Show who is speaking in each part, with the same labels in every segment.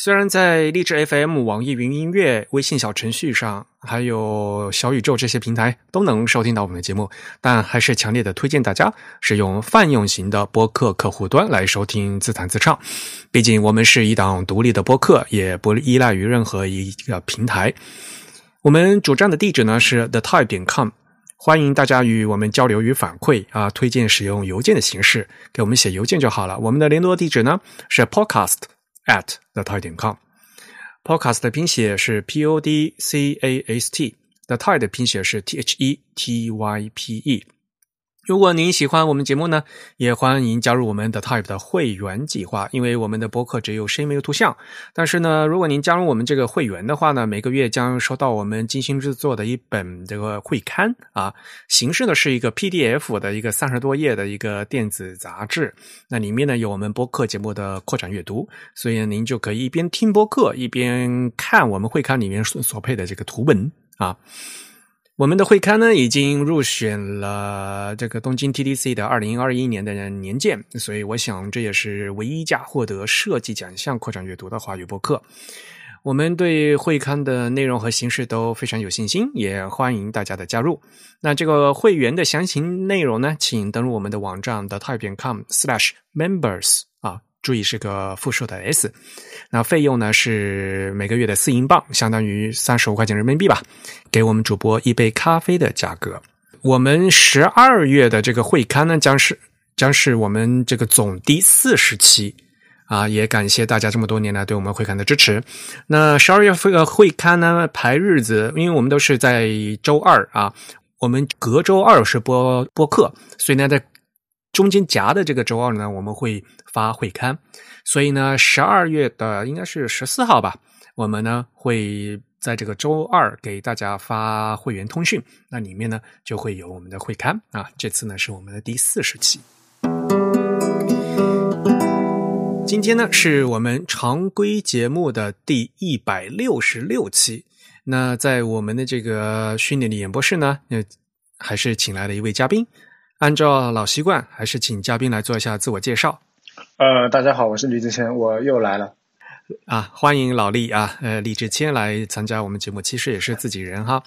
Speaker 1: 虽然在荔枝 FM、网易云音乐、微信小程序上，还有小宇宙这些平台都能收听到我们的节目，但还是强烈的推荐大家使用泛用型的播客客户端来收听自弹自唱。毕竟我们是一档独立的播客，也不依赖于任何一个平台。我们主站的地址呢是 the type 点 com，欢迎大家与我们交流与反馈啊，推荐使用邮件的形式给我们写邮件就好了。我们的联络地址呢是 podcast。At thetide 点 com，podcast 的拼写是 p o d c a s t，the tide 的拼写是 t h e t y p e。如果您喜欢我们节目呢，也欢迎加入我们的 Type 的会员计划。因为我们的博客只有声音没有图像，但是呢，如果您加入我们这个会员的话呢，每个月将收到我们精心制作的一本这个会刊啊，形式呢是一个 PDF 的一个三十多页的一个电子杂志。那里面呢有我们播客节目的扩展阅读，所以您就可以一边听播客一边看我们会刊里面所配的这个图文啊。我们的会刊呢，已经入选了这个东京 TDC 的二零二一年的年鉴，所以我想这也是唯一一家获得设计奖项扩展阅读的华语播客。我们对会刊的内容和形式都非常有信心，也欢迎大家的加入。那这个会员的详情内容呢，请登录我们的网站的 type 点 com/slash/members 啊。注意是个复数的 s，那费用呢是每个月的四英镑，相当于三十五块钱人民币吧，给我们主播一杯咖啡的价格。我们十二月的这个会刊呢，将是将是我们这个总第四十期啊，也感谢大家这么多年来对我们会刊的支持。那十二月份的会刊呢排日子，因为我们都是在周二啊，我们隔周二是播播客，所以呢在。中间夹的这个周二呢，我们会发会刊，所以呢，十二月的应该是十四号吧，我们呢会在这个周二给大家发会员通讯，那里面呢就会有我们的会刊啊。这次呢是我们的第四十期，今天呢是我们常规节目的第一百六十六期。那在我们的这个训练的演播室呢，呃，还是请来了一位嘉宾。按照老习惯，还是请嘉宾来做一下自我介绍。
Speaker 2: 呃，大家好，我是李志谦，我又来了。
Speaker 1: 啊，欢迎老李啊，呃，李志谦来参加我们节目，其实也是自己人哈。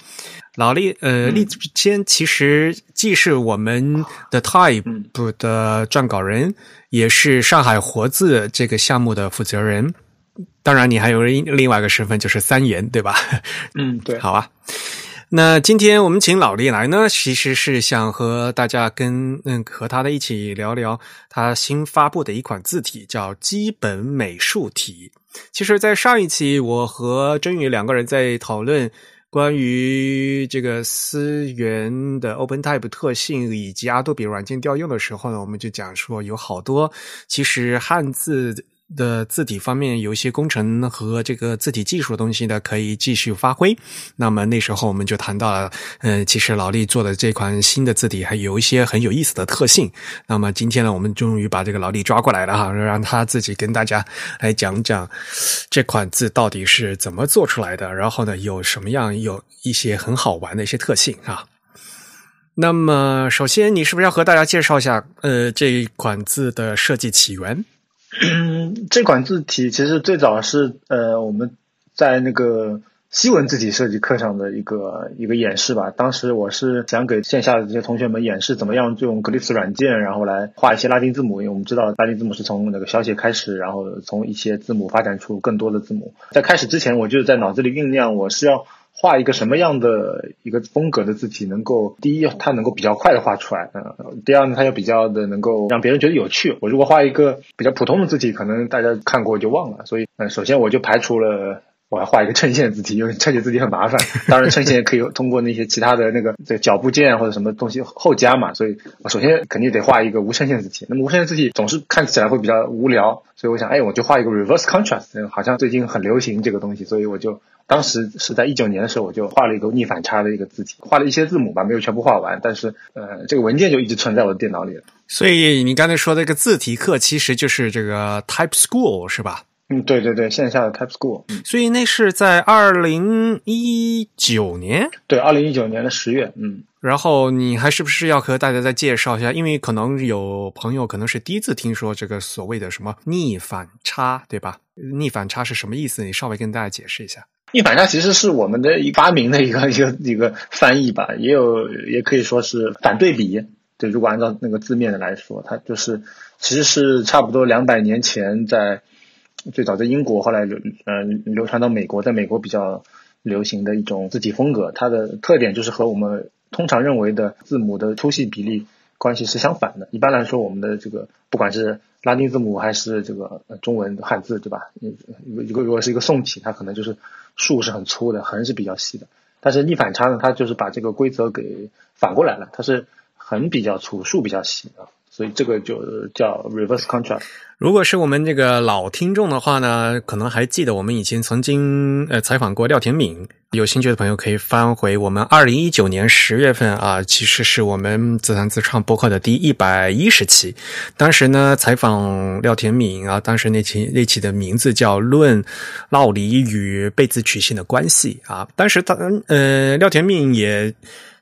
Speaker 1: 老李，呃，李志谦其实既是我们的 Type 的撰稿人，也是上海活字这个项目的负责人。当然，你还有另外一个身份，就是三言，对吧？
Speaker 2: 嗯，对。
Speaker 1: 好啊。那今天我们请老李来呢，其实是想和大家跟嗯和他的一起聊聊他新发布的一款字体，叫基本美术体。其实，在上一期我和真宇两个人在讨论关于这个思源的 OpenType 特性以及阿杜比软件调用的时候呢，我们就讲说有好多其实汉字。的字体方面有一些工程和这个字体技术的东西呢，可以继续发挥。那么那时候我们就谈到了，嗯，其实老李做的这款新的字体还有一些很有意思的特性。那么今天呢，我们终于把这个老李抓过来了哈，让他自己跟大家来讲讲这款字到底是怎么做出来的，然后呢有什么样有一些很好玩的一些特性啊。那么首先，你是不是要和大家介绍一下呃这一款字的设计起源？
Speaker 2: 嗯，这款字体其实最早是呃我们在那个西文字体设计课上的一个一个演示吧。当时我是想给线下的这些同学们演示怎么样用 Glyphs 软件，然后来画一些拉丁字母。因为我们知道拉丁字母是从那个小写开始，然后从一些字母发展出更多的字母。在开始之前，我就在脑子里酝酿，我是要。画一个什么样的一个风格的字体，能够第一它能够比较快的画出来，嗯，第二呢它又比较的能够让别人觉得有趣。我如果画一个比较普通的字体，可能大家看过就忘了。所以，嗯，首先我就排除了我要画一个衬线字体，因为 衬线字体很麻烦。当然，衬线可以通过那些其他的那个这脚部件或者什么东西后加嘛。所以我首先肯定得画一个无衬线字体。那么无衬线字体总是看起来会比较无聊，所以我想，哎，我就画一个 reverse contrast，好像最近很流行这个东西，所以我就当时是在一九年的时候，我就画了一个逆反差的一个字体，画了一些字母吧，没有全部画完，但是呃，这个文件就一直存在我的电脑里了。
Speaker 1: 所以你刚才说的这个字体课，其实就是这个 Type School 是吧？
Speaker 2: 嗯，对对对，线下的 Type School，嗯，
Speaker 1: 所以那是在二零一九年，
Speaker 2: 对，二零一九年的十月，嗯，
Speaker 1: 然后你还是不是要和大家再介绍一下？因为可能有朋友可能是第一次听说这个所谓的什么逆反差，对吧？逆反差是什么意思？你稍微跟大家解释一下。
Speaker 2: 逆反差其实是我们的一发明的一个一个一个翻译吧，也有也可以说是反对比。对，如果按照那个字面的来说，它就是其实是差不多两百年前在。最早在英国，后来流呃流传到美国，在美国比较流行的一种字体风格，它的特点就是和我们通常认为的字母的粗细比例关系是相反的。一般来说，我们的这个不管是拉丁字母还是这个中文汉字，对吧？一个如果是一个宋体，它可能就是竖是很粗的，横是比较细的。但是逆反差呢，它就是把这个规则给反过来了，它是横比较粗，竖比较细啊。所以这个就叫 reverse contrast。
Speaker 1: 如果是我们这个老听众的话呢，可能还记得我们以前曾经呃采访过廖田敏。有兴趣的朋友可以翻回我们二零一九年十月份啊，其实是我们自弹自唱播客的第一百一十期。当时呢采访廖田敏啊，当时那期那期的名字叫《论烙梨与被字曲线的关系》啊。当时他呃廖田敏也。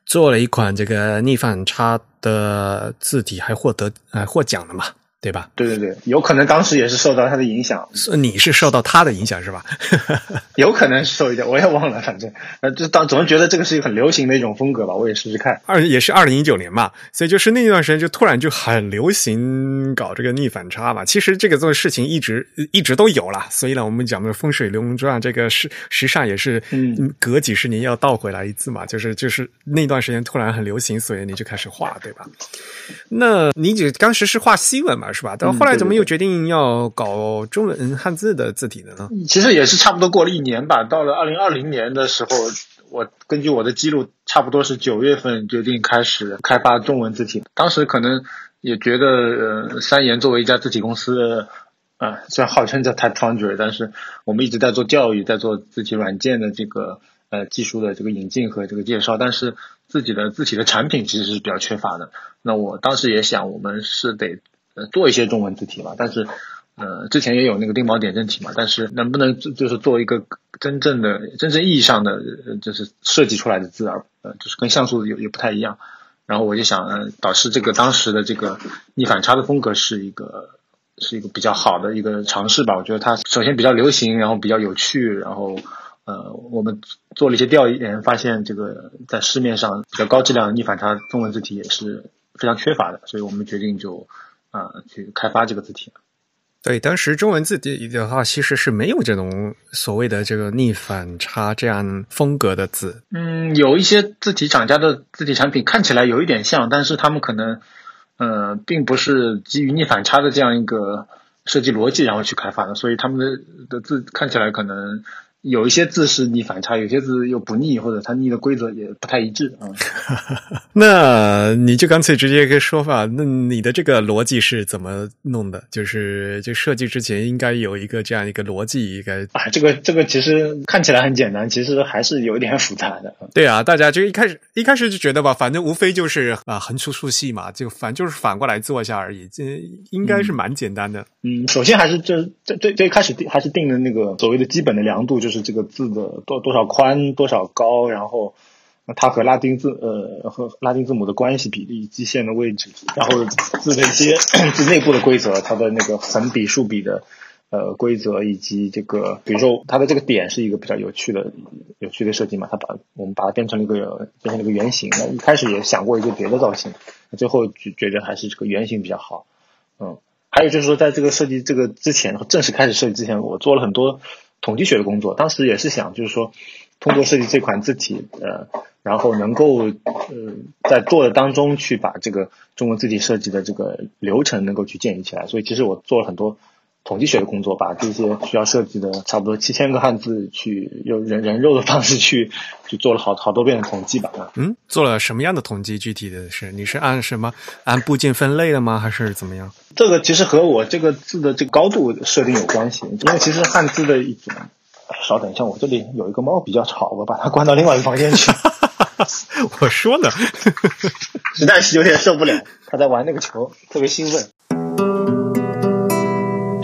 Speaker 1: 做了一款这个逆反差的字体，还获得呃获奖了嘛？对吧？
Speaker 2: 对对对，有可能当时也是受到他的影响。
Speaker 1: 是你是受到他的影响是吧？
Speaker 2: 有可能受一点，我也忘了，反正呃，就当总是觉得这个是一个很流行的一种风格吧，我也试试看。
Speaker 1: 二也是二零一九年嘛，所以就是那一段时间就突然就很流行搞这个逆反差嘛。其实这个做事情一直一直都有了，所以呢，我们讲的风水轮转这个时时尚也是嗯隔几十年要倒回来一次嘛，就是就是那段时间突然很流行，所以你就开始画，对吧？那你只当时是画西文嘛？是吧？到后来怎么又决定要搞中文汉字的字体的呢？
Speaker 2: 其实也是差不多过了一年吧。到了二零二零年的时候，我根据我的记录，差不多是九月份决定开始开发中文字体。当时可能也觉得，呃，三言作为一家字体公司，啊，虽然号称叫 Type Foundry，但是我们一直在做教育，在做字体软件的这个呃技术的这个引进和这个介绍，但是自己的字体的产品其实是比较缺乏的。那我当时也想，我们是得。做一些中文字体嘛，但是，呃，之前也有那个钉宝点阵体嘛，但是能不能就是做一个真正的、真正意义上的，就是设计出来的字，而呃，就是跟像素有也不太一样。然后我就想，呃，导师这个当时的这个逆反差的风格是一个是一个比较好的一个尝试吧。我觉得它首先比较流行，然后比较有趣，然后呃，我们做了一些调研，发现这个在市面上比较高质量的逆反差中文字体也是非常缺乏的，所以我们决定就。啊，去开发这个字体。
Speaker 1: 对，当时中文字体的话，其实是没有这种所谓的这个逆反差这样风格的字。
Speaker 2: 嗯，有一些字体厂家的字体产品看起来有一点像，但是他们可能呃，并不是基于逆反差的这样一个设计逻辑然后去开发的，所以他们的的字看起来可能。有一些字是逆反差，有些字又不逆，或者它逆的规则也不太一致啊。
Speaker 1: 那你就干脆直接一个说法，那你的这个逻辑是怎么弄的？就是就设计之前应该有一个这样一个逻辑，应该
Speaker 2: 啊，这个这个其实看起来很简单，其实还是有一点复杂的。
Speaker 1: 对啊，大家就一开始一开始就觉得吧，反正无非就是啊横粗竖细嘛，就反就是反过来做一下而已，这应该是蛮简单的。
Speaker 2: 嗯，首先还是就是最最最开始定还是定的那个所谓的基本的量度就。就是这个字的多多少宽多少高，然后它和拉丁字呃和拉丁字母的关系比例、基线的位置，然后字的一些 字内部的规则，它的那个横笔竖笔的呃规则，以及这个比如说它的这个点是一个比较有趣的有趣的设计嘛，它把我们把它变成了一个变成了一个圆形。那一开始也想过一个别的造型，最后觉觉得还是这个圆形比较好。嗯，还有就是说，在这个设计这个之前正式开始设计之前，我做了很多。统计学的工作，当时也是想，就是说，通过设计这款字体，呃，然后能够，呃，在做的当中去把这个中国字体设计的这个流程能够去建立起来。所以，其实我做了很多统计学的工作，把这些需要设计的差不多七千个汉字去用人人肉的方式去去做了好好多遍的统计吧。
Speaker 1: 嗯，做了什么样的统计？具体的是你是按什么按部件分类的吗？还是怎么样？
Speaker 2: 这个其实和我这个字的这个高度设定有关系，因为其实汉字的一种，稍等一下，我这里有一个猫比较吵，我把它关到另外一个房间去。
Speaker 1: 我说呢，
Speaker 2: 实在是有点受不了，它在玩那个球，特别兴奋。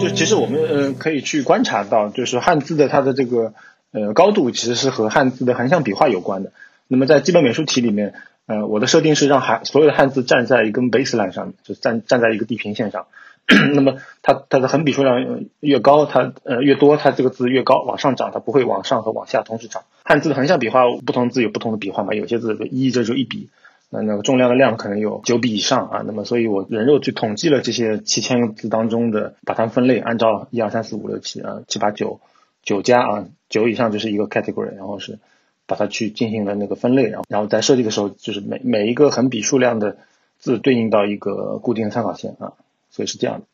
Speaker 2: 就其实我们呃可以去观察到，就是汉字的它的这个呃高度，其实是和汉字的横向笔画有关的。那么在基本美术题里面，呃，我的设定是让汉所有的汉字站在一根 baseline 上，就站站在一个地平线上。那么它它的横笔数量越高，它呃越多，它这个字越高往上涨，它不会往上和往下同时涨。汉字的横向笔画，不同字有不同的笔画嘛，有些字一这就一笔，那那个重量的量可能有九比以上啊。那么所以我人肉去统计了这些七千个字当中的，把它分类，按照一二三四五六七啊七八九九加啊九以上就是一个 category，然后是把它去进行了那个分类，然后然后在设计的时候，就是每每一个横笔数量的字对应到一个固定的参考线啊。所以是这样的。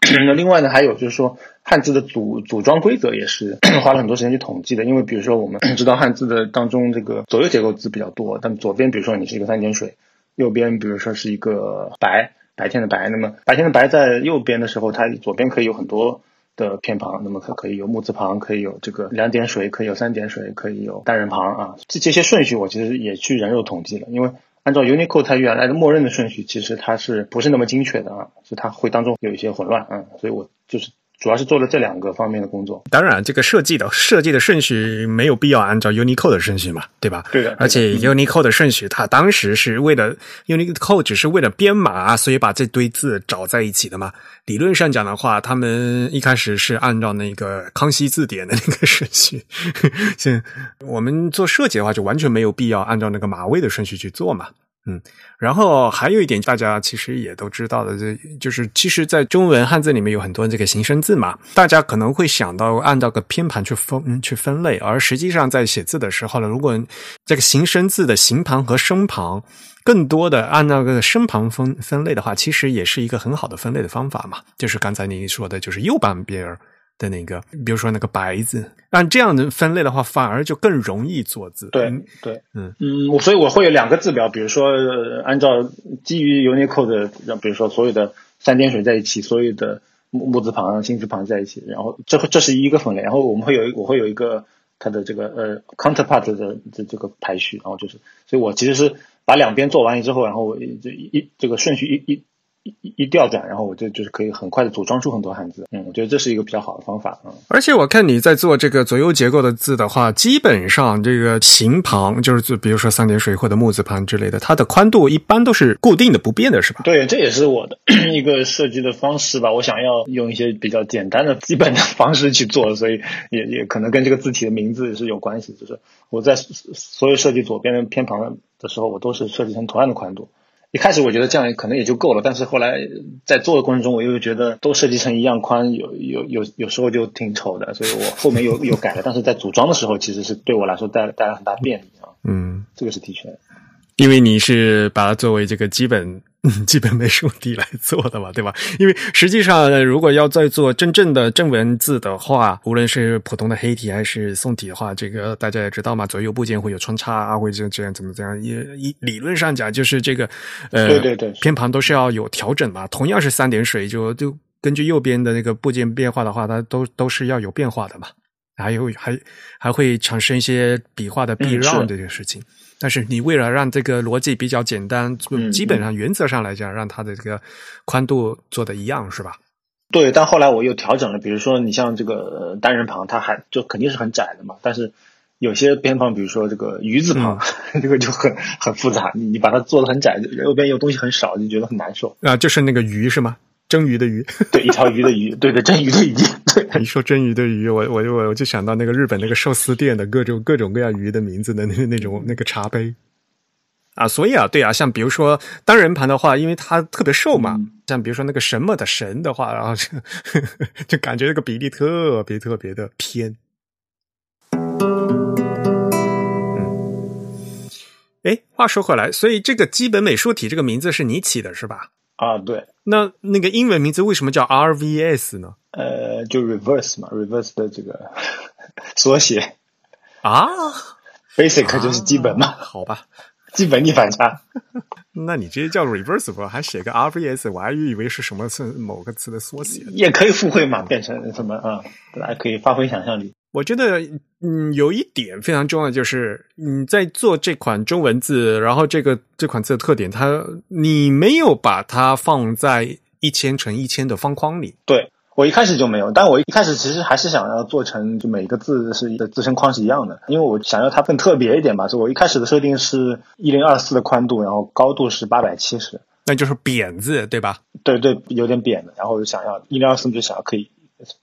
Speaker 2: 那另外呢，还有就是说，汉字的组组装规则也是 花了很多时间去统计的。因为比如说，我们 知道汉字的当中这个左右结构字比较多，但左边比如说你是一个三点水，右边比如说是一个白白天的白，那么白天的白在右边的时候，它左边可以有很多的偏旁，那么可可以有木字旁，可以有这个两点水，可以有三点水，可以有单人旁啊。这这些顺序我其实也去人肉统计了，因为。按照 Unicode 它原来的默认的顺序，其实它是不是那么精确的啊？所以它会当中有一些混乱啊。所以我就是主要是做了这两个方面的工作。
Speaker 1: 当然，这个设计的设计的顺序没有必要按照 Unicode 的顺序嘛，对吧？
Speaker 2: 对的。
Speaker 1: 而且 Unicode 的顺序，它当时是为了 Unicode 只是为了编码，所以把这堆字找在一起的嘛。理论上讲的话，他们一开始是按照那个康熙字典的那个顺序。现我们做设计的话，就完全没有必要按照那个马位的顺序去做嘛。嗯，然后还有一点，大家其实也都知道的，这就是其实，在中文汉字里面有很多这个形声字嘛，大家可能会想到按照个偏旁去分去分类，而实际上在写字的时候呢，如果这个形声字的形旁和声旁更多的按照个声旁分分类的话，其实也是一个很好的分类的方法嘛，就是刚才您说的，就是右半边儿。的那个，比如说那个白字，按这样的分类的话，反而就更容易做字。
Speaker 2: 对对，嗯嗯，我所以我会有两个字表，比如说按照基于 Unicode 的，比如说所有的三点水在一起，所有的木木字旁、心字旁在一起，然后这这是一个分类，然后我们会有我会有一个它的这个呃 counterpart 的这这个排序，然后就是，所以我其实是把两边做完之后，然后这一这个顺序一一。一一调转，然后我就就是可以很快的组装出很多汉字。嗯，我觉得这是一个比较好的方法。嗯，
Speaker 1: 而且我看你在做这个左右结构的字的话，基本上这个形旁就是就比如说三点水或者木字旁之类的，它的宽度一般都是固定的不变的，是吧？
Speaker 2: 对，这也是我的 一个设计的方式吧。我想要用一些比较简单的基本的 方式去做，所以也也可能跟这个字体的名字是有关系。就是我在所有设计左边的偏旁的时候，我都是设计成同样的宽度。一开始我觉得这样可能也就够了，但是后来在做的过程中，我又觉得都设计成一样宽，有有有有时候就挺丑的，所以我后面又又改了。但是在组装的时候，其实是对我来说带带来很大便利啊。嗯，这个是的确。
Speaker 1: 因为你是把它作为这个基本 基本美术题来做的嘛，对吧？因为实际上，如果要再做真正的正文字的话，无论是普通的黑体还是宋体的话，这个大家也知道嘛，左右部件会有穿插啊，会这这样怎么怎样？也一理论上讲，就是这个呃，
Speaker 2: 对对对，
Speaker 1: 偏旁都是要有调整嘛。同样是三点水，就就根据右边的那个部件变化的话，它都都是要有变化的嘛。还有还还会产生一些笔画的避让这件事情。但是你为了让这个逻辑比较简单，基本上原则上来讲，让它的这个宽度做的一样，是吧？
Speaker 2: 对，但后来我又调整了，比如说你像这个单人旁，它还就肯定是很窄的嘛。但是有些偏旁，比如说这个鱼字旁，这个就很很复杂。你你把它做的很窄，右边有东西很少，就觉得很难受。
Speaker 1: 啊，就是那个鱼是吗？蒸鱼的鱼，
Speaker 2: 对，一条鱼的鱼，对对，蒸鱼的鱼。对，
Speaker 1: 一说蒸鱼的鱼，我我我我就想到那个日本那个寿司店的各种各种各样鱼的名字的那那种那个茶杯啊，所以啊，对啊，像比如说单人盘的话，因为它特别瘦嘛，像比如说那个什么的神的话，然后就 就感觉那个比例特别特别的偏。嗯，哎，话说回来，所以这个基本美术体这个名字是你起的是吧？
Speaker 2: 啊，对，
Speaker 1: 那那个英文名字为什么叫 RVS 呢？
Speaker 2: 呃，就 reverse 嘛，reverse 的这个 缩写。
Speaker 1: 啊
Speaker 2: ，basic 就是基本嘛，
Speaker 1: 好吧，
Speaker 2: 基本逆反差。
Speaker 1: 那你直接叫 reversible，还写个 RVS，我还以为是什么是某个词的缩写。
Speaker 2: 也可以复会嘛，变成什么啊？大家可以发挥想象力。
Speaker 1: 我觉得，嗯，有一点非常重要，就是你在做这款中文字，然后这个这款字的特点，它你没有把它放在一千乘一千的方框里。
Speaker 2: 对我一开始就没有，但我一开始其实还是想要做成就每个字是的自身框是一样的，因为我想要它更特别一点吧，所以我一开始的设定是一零二四的宽度，然后高度是八百七十，
Speaker 1: 那就是扁字对吧？
Speaker 2: 对对，有点扁的，然后想要一零二四就想要可以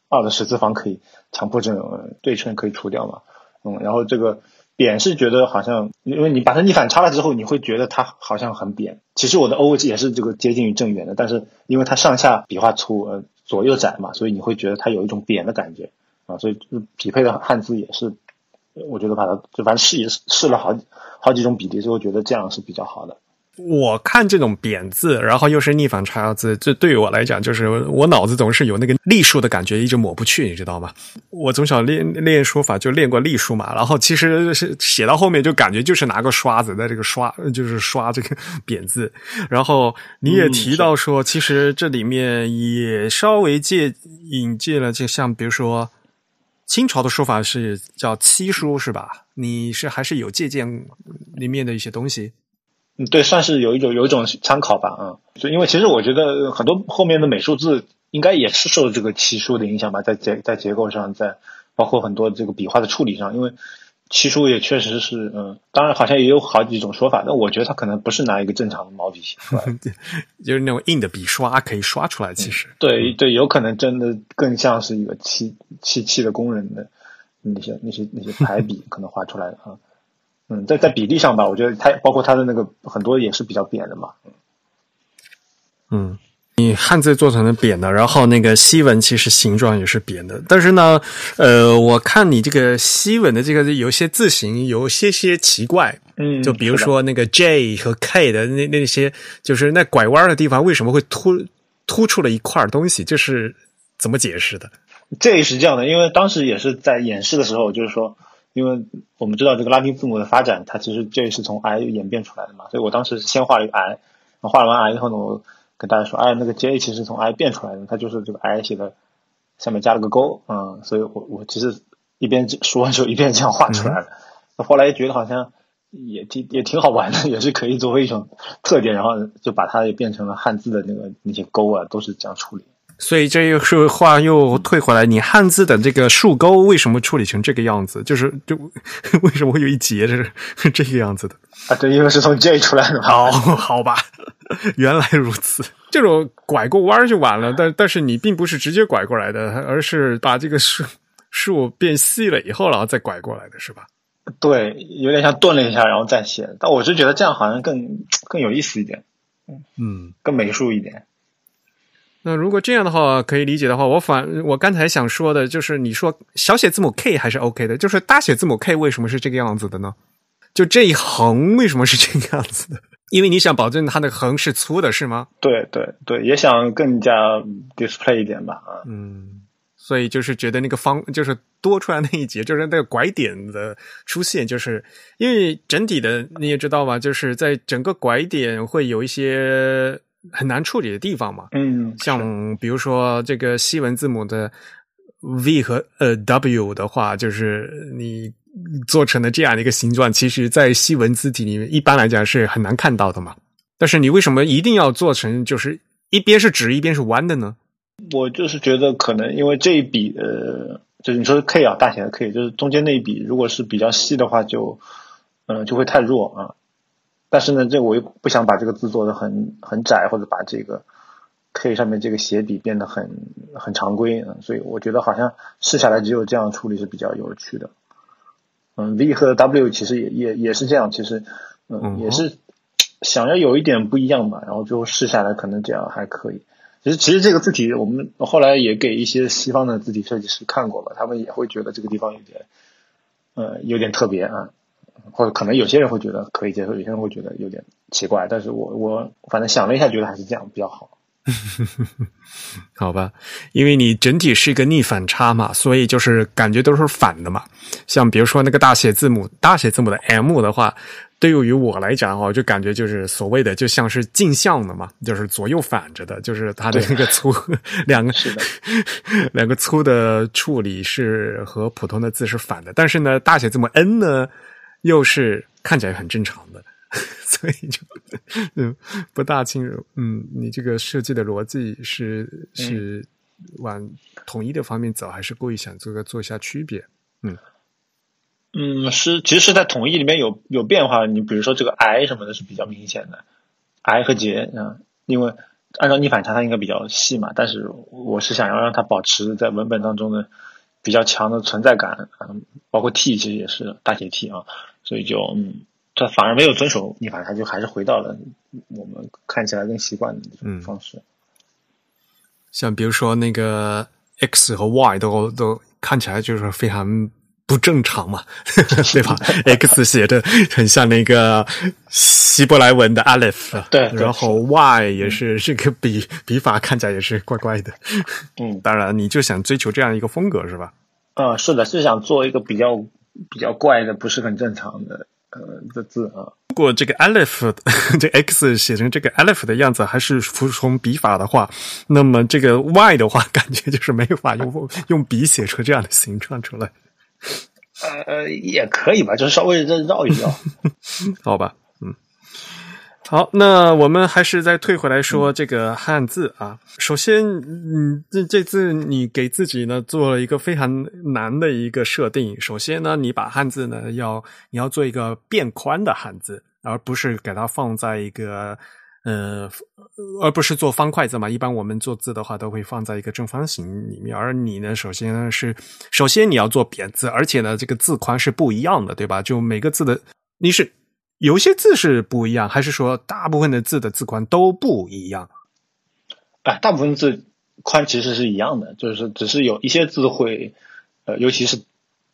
Speaker 2: 二的十次方可以强迫这种对称可以除掉嘛，嗯，然后这个扁是觉得好像，因为你把它逆反差了之后，你会觉得它好像很扁。其实我的 O 也是这个接近于正圆的，但是因为它上下笔画粗，呃，左右窄嘛，所以你会觉得它有一种扁的感觉啊，所以匹配的汉字也是，我觉得把它就反正试一试了好好几种比例，最后觉得这样是比较好的。
Speaker 1: 我看这种扁字，然后又是逆反差字，这对于我来讲，就是我脑子总是有那个隶书的感觉，一直抹不去，你知道吗？我从小练练书法就练过隶书嘛，然后其实是写到后面就感觉就是拿个刷子在这个刷，就是刷这个扁字。然后你也提到说，其实这里面也稍微借引进了，就像比如说清朝的书法是叫七书，是吧？你是还是有借鉴里面的一些东西？
Speaker 2: 嗯，对，算是有一种有一种参考吧，嗯，就因为其实我觉得很多后面的美术字应该也是受这个奇书的影响吧，在结在结构上，在包括很多这个笔画的处理上，因为奇书也确实是，嗯，当然好像也有好几种说法，但我觉得它可能不是拿一个正常的毛笔写出来，
Speaker 1: 就是那种硬的笔刷可以刷出来，其实，
Speaker 2: 对对，有可能真的更像是一个漆漆器的工人的那些那些那些排笔可能画出来的啊。嗯，在在比例上吧，我觉得它包括它的那个很多也是比较扁的嘛。
Speaker 1: 嗯，你汉字做成了扁的，然后那个西文其实形状也是扁的，但是呢，呃，我看你这个西文的这个有些字形有些些奇怪。
Speaker 2: 嗯，
Speaker 1: 就比如说那个 J 和 K 的那那些，就是那拐弯的地方为什么会突突出了一块东西？这是怎么解释的？
Speaker 2: 这是这样的，因为当时也是在演示的时候，就是说。因为我们知道这个拉丁字母的发展，它其实 J 是从 I 演变出来的嘛，所以我当时先画了一个 I，画完 I 以后呢，我跟大家说，哎，那个 J 其实从 I 变出来的，它就是这个 I 写的下面加了个勾，嗯，所以我我其实一边说完就一边这样画出来了。后来觉得好像也挺也挺好玩的，也是可以作为一种特点，然后就把它也变成了汉字的那个那些勾啊，都是这样处理。
Speaker 1: 所以这又是话又退回来，你汉字的这个竖钩为什么处理成这个样子？就是就 为什么会有一节是 这个样子的
Speaker 2: 啊？对，因为是从 J 出来的嘛。
Speaker 1: 哦，好吧，原来如此。这种拐过弯就完了，但但是你并不是直接拐过来的，而是把这个竖竖变细了以后，然后再拐过来的是吧？
Speaker 2: 对，有点像顿了一下，然后再写。但我是觉得这样好像更更有意思一点，
Speaker 1: 嗯，
Speaker 2: 更美术一点。
Speaker 1: 那如果这样的话，可以理解的话，我反我刚才想说的就是，你说小写字母 K 还是 OK 的，就是大写字母 K 为什么是这个样子的呢？就这一横为什么是这个样子的？因为你想保证它的横是粗的，是吗？
Speaker 2: 对对对，也想更加 display 一点吧。
Speaker 1: 嗯，所以就是觉得那个方就是多出来那一节，就是那个拐点的出现，就是因为整体的你也知道吧，就是在整个拐点会有一些。很难处理的地方嘛，
Speaker 2: 嗯，
Speaker 1: 像比如说这个西文字母的 V 和呃 W 的话，就是你做成了这样的一个形状，其实，在西文字体里面，一般来讲是很难看到的嘛。但是你为什么一定要做成就是一边是直一边是弯的呢？
Speaker 2: 我就是觉得可能因为这一笔呃，就是你说 K 啊，大写的 K，就是中间那一笔，如果是比较细的话，就嗯就会太弱啊。但是呢，这我又不想把这个字做的很很窄，或者把这个 K 上面这个斜底变得很很常规，嗯，所以我觉得好像试下来只有这样处理是比较有趣的。嗯，V 和 W 其实也也也是这样，其实嗯也是想要有一点不一样吧，然后最后试下来可能这样还可以。其实其实这个字体我们后来也给一些西方的字体设计师看过了，他们也会觉得这个地方有点呃有点特别啊。或者可能有些人会觉得可以接受，有些人会觉得有点奇怪，但是我我反正想了一下，觉得还是这样比较好。
Speaker 1: 好吧，因为你整体是一个逆反差嘛，所以就是感觉都是反的嘛。像比如说那个大写字母，大写字母的 M 的话，对于我来讲哈，就感觉就是所谓的就像是镜像的嘛，就是左右反着的，就是它的那个粗 两个两个粗的处理是和普通的字是反的，但是呢，大写字母 N 呢又是看起来很正常的。所以就嗯不大清楚，嗯，你这个设计的逻辑是是往统一的方面走，还是故意想做个做一下区别？
Speaker 2: 嗯嗯，是其实是在统一里面有有变化。你比如说这个 I 什么的是比较明显的，I 和 J 啊，因为按照逆反差它应该比较细嘛，但是我是想要让它保持在文本当中的比较强的存在感，嗯，包括 T 其实也是大写 T 啊，所以就嗯。他反而没有遵守逆反，他就还是回到了我们看起来更习惯的那种方式。
Speaker 1: 像比如说那个 X 和 Y 都都看起来就是非常不正常嘛，对吧？X 写的很像那个希伯来文的 Aleph，
Speaker 2: 对，
Speaker 1: 然后 Y 也是这个笔笔法看起来也是怪怪的。
Speaker 2: 嗯，
Speaker 1: 当然你就想追求这样一个风格是吧？
Speaker 2: 嗯，是的，是想做一个比较比较怪的，不是很正常的。呃，的字啊，
Speaker 1: 如果这个 Aleph 这 X 写成这个 Aleph 的样子，还是服从笔法的话，那么这个 Y 的话，感觉就是没有法用 用笔写出这样的形状出来。
Speaker 2: 呃，也可以吧，就是稍微再绕一绕，
Speaker 1: 好吧。好，那我们还是再退回来说这个汉字啊。首先，嗯，这这次你给自己呢做了一个非常难的一个设定。首先呢，你把汉字呢要你要做一个变宽的汉字，而不是给它放在一个呃，而不是做方块字嘛。一般我们做字的话都会放在一个正方形里面，而你呢，首先呢是首先你要做扁字，而且呢这个字宽是不一样的，对吧？就每个字的你是。有些字是不一样，还是说大部分的字的字宽都不一样？
Speaker 2: 啊，大部分字宽其实是一样的，就是只是有一些字会，呃，尤其是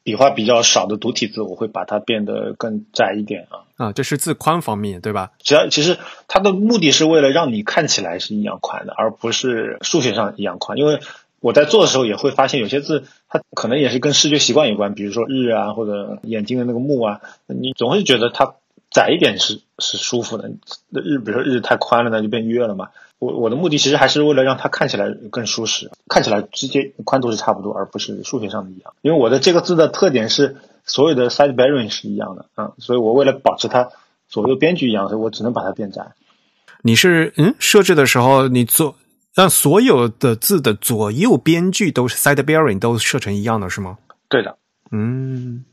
Speaker 2: 笔画比较少的独体字，我会把它变得更窄一点啊。
Speaker 1: 啊，这是字宽方面，对吧？
Speaker 2: 只要其实它的目的是为了让你看起来是一样宽的，而不是数学上一样宽。因为我在做的时候也会发现，有些字它可能也是跟视觉习惯有关，比如说日啊，或者眼睛的那个目啊，你总会觉得它。窄一点是是舒服的，日比如说日太宽了，那就变约了嘛。我我的目的其实还是为了让它看起来更舒适，看起来直接宽度是差不多，而不是数学上的一样。因为我的这个字的特点是所有的 side bearing 是一样的啊，所以我为了保持它左右边距一样，所以我只能把它变窄。
Speaker 1: 你是嗯设置的时候，你做让所有的字的左右边距都是 side bearing 都设成一样的是吗？
Speaker 2: 对的，
Speaker 1: 嗯。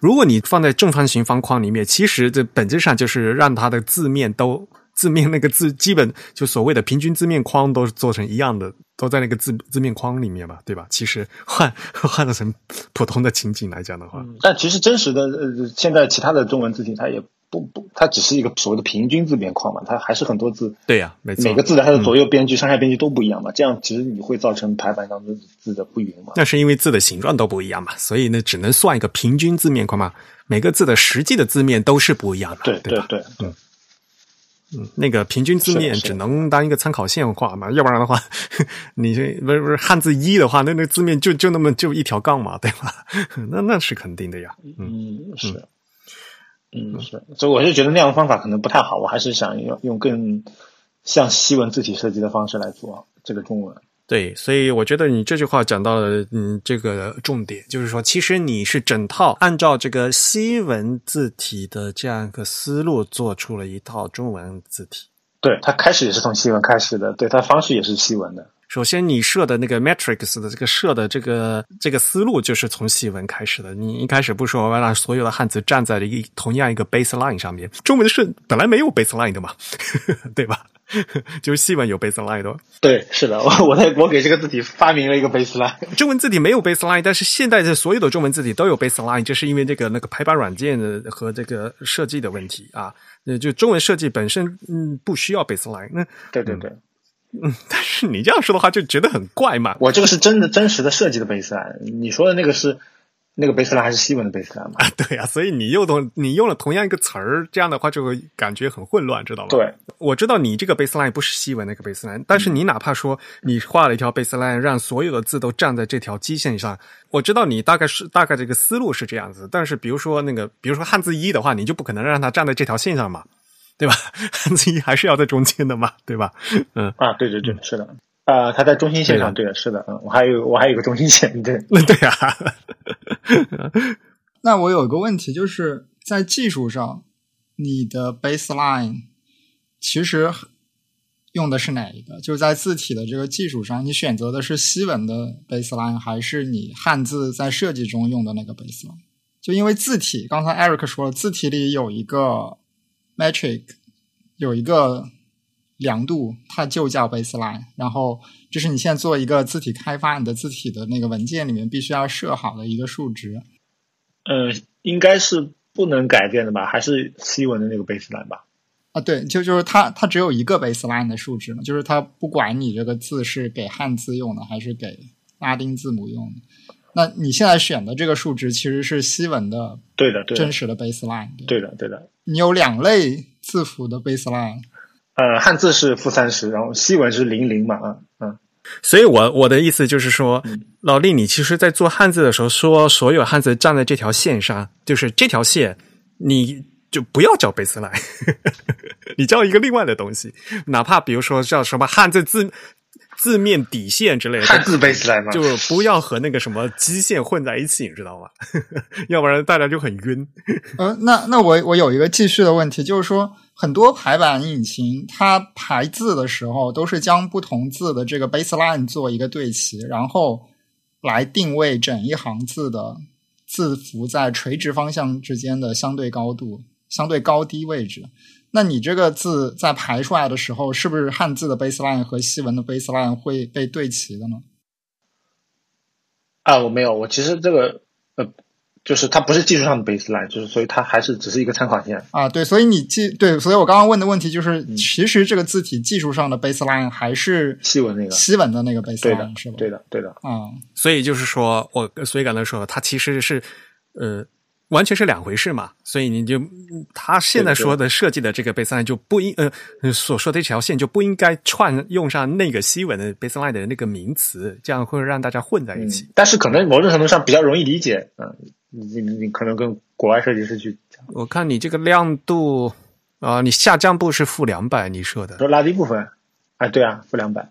Speaker 1: 如果你放在正方形方框里面，其实这本质上就是让它的字面都字面那个字基本就所谓的平均字面框都做成一样的，都在那个字字面框里面吧，对吧？其实换 换成普通的情景来讲的话，
Speaker 2: 但其实真实的呃，现在其他的中文字体它也。不不，它只是一个所谓的平均字面框嘛，它还是很多字。
Speaker 1: 对呀，没错。
Speaker 2: 每个字的它的左右边距、上下边距都不一样嘛，这样其实你会造成排版当中字的不匀嘛。
Speaker 1: 那是因为字的形状都不一样嘛，所以呢，只能算一个平均字面框嘛。每个字的实际的字面都是不一样的，
Speaker 2: 对
Speaker 1: 对
Speaker 2: 对，嗯
Speaker 1: 嗯，那个平均字面只能当一个参考线画嘛，要不然的话，你这不是不是汉字一的话，那那字面就就那么就一条杠嘛，对吧？那那是肯定的呀，
Speaker 2: 嗯是。嗯，是，所以我是觉得那样的方法可能不太好，我还是想用用更像西文字体设计的方式来做这个中文。
Speaker 1: 对，所以我觉得你这句话讲到了，嗯，这个重点就是说，其实你是整套按照这个西文字体的这样一个思路做出了一套中文字体。
Speaker 2: 对，它开始也是从西文开始的，对，它方式也是西文的。
Speaker 1: 首先，你设的那个 matrix 的这个设的这个这个思路就是从西文开始的。你一开始不说让所有的汉字站在了一同样一个 baseline 上面，中文是本来没有 baseline 的嘛，对吧？就是西文有 baseline 的。
Speaker 2: 对，是的，我 我在我给这个字体发明了一个 baseline。
Speaker 1: 中文字体没有 baseline，但是现在的所有的中文字体都有 baseline，这是因为这个那个排版软件的和这个设计的问题啊。那就中文设计本身嗯不需要 baseline。那
Speaker 2: 对对对。
Speaker 1: 嗯，但是你这样说的话，就觉得很怪嘛。
Speaker 2: 我这个是真的真实的设计的贝斯兰，你说的那个是那个 baseline 还是西文的 baseline 嘛？
Speaker 1: 啊，对呀、所以你又同你用了同样一个词儿，这样的话就会感觉很混乱，知道吗？
Speaker 2: 对，
Speaker 1: 我知道你这个 baseline 不是西文那个 baseline，但是你哪怕说你画了一条 baseline，让所有的字都站在这条基线上，我知道你大概是大概这个思路是这样子。但是比如说那个，比如说汉字一的话，你就不可能让它站在这条线上嘛，对吧？汉字一还是要在中间的嘛，对吧？嗯，
Speaker 2: 啊，对对对，是的。啊、它在中心线上，
Speaker 1: 对
Speaker 2: 对的，是的，嗯，我还有我还有个中心线，对，
Speaker 1: 那 对呀、
Speaker 3: 那我有一个问题，就是在技术上，你的 baseline 其实用的是哪一个？就是在字体的这个技术上，你选择的是西文的 baseline，还是你汉字在设计中用的那个 baseline？就因为字体，刚才 Eric 说了，字体里有一个 metric，有一个量度，它就叫 baseline。然后就是你现在做一个字体开发，你的字体的那个文件里面必须要设好的一个数值。
Speaker 2: 呃，应该是不能改变的吧？还是西文的那个 baseline 吧？
Speaker 3: 啊，对，就就是它，它只有一个 baseline 的数值嘛，就是它不管你这个字是给汉字用的还是给拉丁字母用的。那你现在选的这个数值其实是西文的
Speaker 2: 对的，对的，
Speaker 3: 真实的 baseline，对
Speaker 2: 对的，对的。
Speaker 3: 你有两类字符的 baseline，
Speaker 2: 呃，汉字是负三十，然后西文是零零嘛，啊，嗯，
Speaker 1: 所以我我的意思就是说，
Speaker 2: 嗯。
Speaker 1: 老李，你其实在做汉字的时候，说所有汉字站在这条线上，就是这条线，你就不要叫贝斯莱，你叫一个另外的东西，哪怕比如说叫什么汉字字字面底线之类的，
Speaker 2: 汉字 baseline 嘛，
Speaker 1: 就不要和那个什么基线混在一起，你知道吗？要不然大家就很晕。
Speaker 3: 呃，那那我我有一个继续的问题，就是说很多排版引擎它排字的时候都是将不同字的这个 baseline 做一个对齐，然后来定位整一行字的字符在垂直方向之间的相对高度、相对高低位置。那你这个字在排出来的时候，是不是汉字的 baseline 和西文的 baseline 会被对齐的呢？
Speaker 2: 啊，我没有，我其实这个呃，就是它不是技术上的 baseline，就是所以它还是只是一个参考线。
Speaker 3: 啊，对，所以你记对，所以我刚刚问的问题就是，其实这个字体技术上的 baseline 还是
Speaker 2: 西文那个
Speaker 3: 西文的那个 baseline 是吧？，
Speaker 2: 对的，对的，
Speaker 3: 啊、
Speaker 1: 所以就是说，我所以刚才说，它其实是呃，完全是两回事嘛。所以你就他现在说的设计的这个 baseline 就不应呃呃所说的这条线就不应该串用上那个西文的 baseline 的那个名词，这样会让大家混在一起。
Speaker 2: 嗯，但是可能某种程度上比较容易理解，嗯，你你你可能跟国外设计师去讲，
Speaker 1: 我看你这个亮度啊、你下降部是负两百，你说的
Speaker 2: 说拉低部分，啊，对啊，负两百，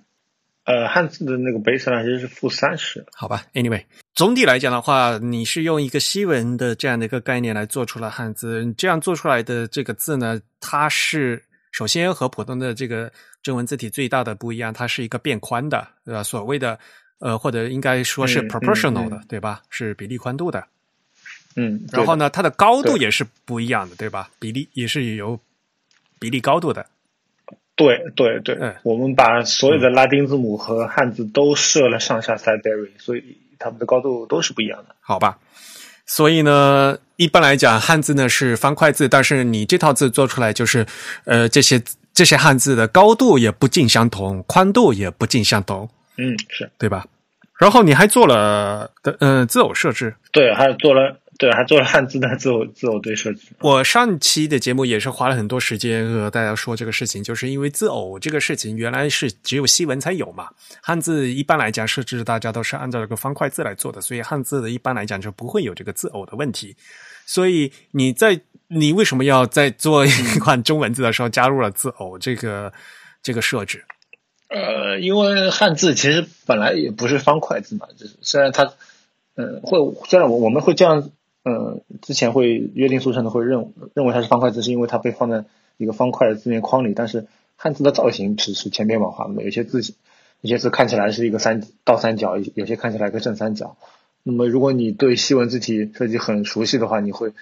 Speaker 2: 呃，汉字的那个 baseline 其实是负三十，
Speaker 1: 好吧，anyway，总体来讲的话，你是用一个西文的这样的一个概念来做出了汉字，这样做出来的这个字呢，它是首先和普通的这个中文字体最大的不一样，它是一个变宽的，对吧？所谓的呃，或者应该说是 proportional 的，
Speaker 2: 嗯
Speaker 1: 对吧？是比例宽度的。
Speaker 2: 嗯，
Speaker 1: 然后呢，它的高度也是不一样的，对吧？比例也是有比例高度的。
Speaker 2: 对对对，
Speaker 1: 嗯
Speaker 2: 我们把所有的拉丁字母和汉字都设了上下 Sideberry，所以它们的高度都是不一样的。
Speaker 1: 好吧。所以呢，一般来讲，汉字呢是方块字，但是你这套字做出来就是，呃，这些这些汉字的高度也不尽相同，宽度也不尽相同，
Speaker 2: 嗯，是
Speaker 1: 对吧？然后你还做了的，呃，字偶设置。
Speaker 2: 对，还做了对，还做了汉字的自我自我对设置。
Speaker 1: 我上期的节目也是花了很多时间和大家说这个事情，就是因为字偶这个事情原来是只有西文才有嘛，汉字一般来讲设置大家都是按照这个方块字来做的，所以汉字的一般来讲就不会有这个字偶的问题。所以你在你为什么要在做一款中文字的时候加入了字偶这个这个设置？
Speaker 2: 呃，因为汉字其实本来也不是方块字嘛，就是虽然它，嗯、会虽然我我们会这样，呃，之前会约定俗成的会认认为它是方块字，是因为它被放在一个方块的字面框里，但是汉字的造型是是千变万化的，有些字有些字看起来是一个三倒三角，有些看起来一个正三角。那么如果你对西文字体设计很熟悉的话，你会。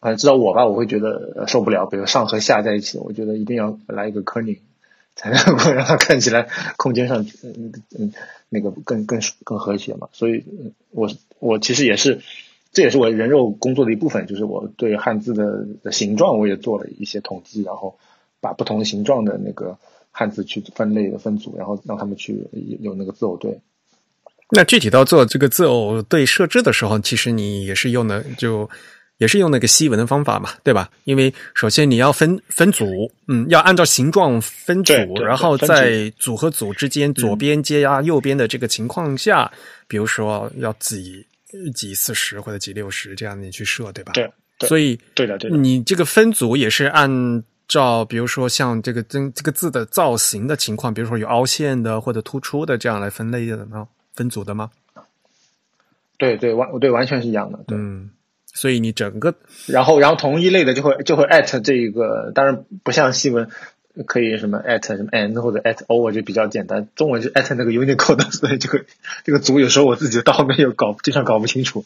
Speaker 2: 反正知道我吧，我会觉得受不了，比如上和下在一起，我觉得一定要来一个 kerning，才能够让它看起来空间上嗯嗯那个更更更和谐嘛。所以，我我其实也是，这也是我人肉工作的一部分，就是我对汉字的的形状我也做了一些统计，然后把不同形状的那个汉字去分类的分组，然后让他们去有有那个字偶对。
Speaker 1: 那具体到做这个字偶对设置的时候，其实你也是用的就。也是用那个西文的方法嘛，对吧？因为首先你要分分组，嗯，要按照形状分组，然后在组和组之间左边接压右边的这个情况下，比如说要挤挤四十或者几六十这样你去设，对吧？
Speaker 2: 对，
Speaker 1: 所以
Speaker 2: 对的，对的。
Speaker 1: 你这个分组也是按照比如说像这个这这个字的造型的情况，比如说有凹陷的或者突出的这样来分类的吗？分组的吗？
Speaker 2: 对对完对完全是一样的，
Speaker 1: 嗯。所以你整个，
Speaker 2: 然后然后同一类的就会就会艾特这一个，当然不像西文可以什么 at 什么 and 或者 at over 就比较简单，中文是 at 那个 Unicode，所以这个 这个组有时候我自己到后面又搞经常搞不清楚。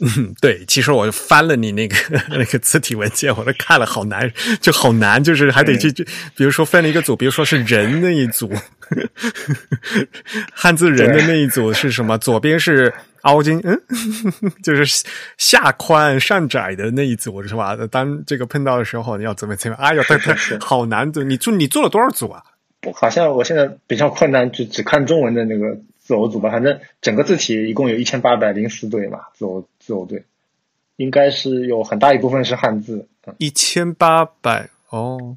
Speaker 1: 嗯，对，其实我翻了你那个 那个字体文件，我都看了，好难，就好难，就是还得去，比如说分了一个组，比如说是人那一组，汉字人的那一组是什么？左边是。凹进，嗯，就是下宽上窄的那一组是吧？当这个碰到的时候，你要怎么怎么？哎呀，太太 好难的！你做你做了多少组啊？
Speaker 2: 好像我现在比较困难，就只看中文的那个字偶组吧。反正整个字体一共有一千八百零四对嘛，字偶字偶对，应该是有很大一部分是汉字。
Speaker 1: 一千八百哦。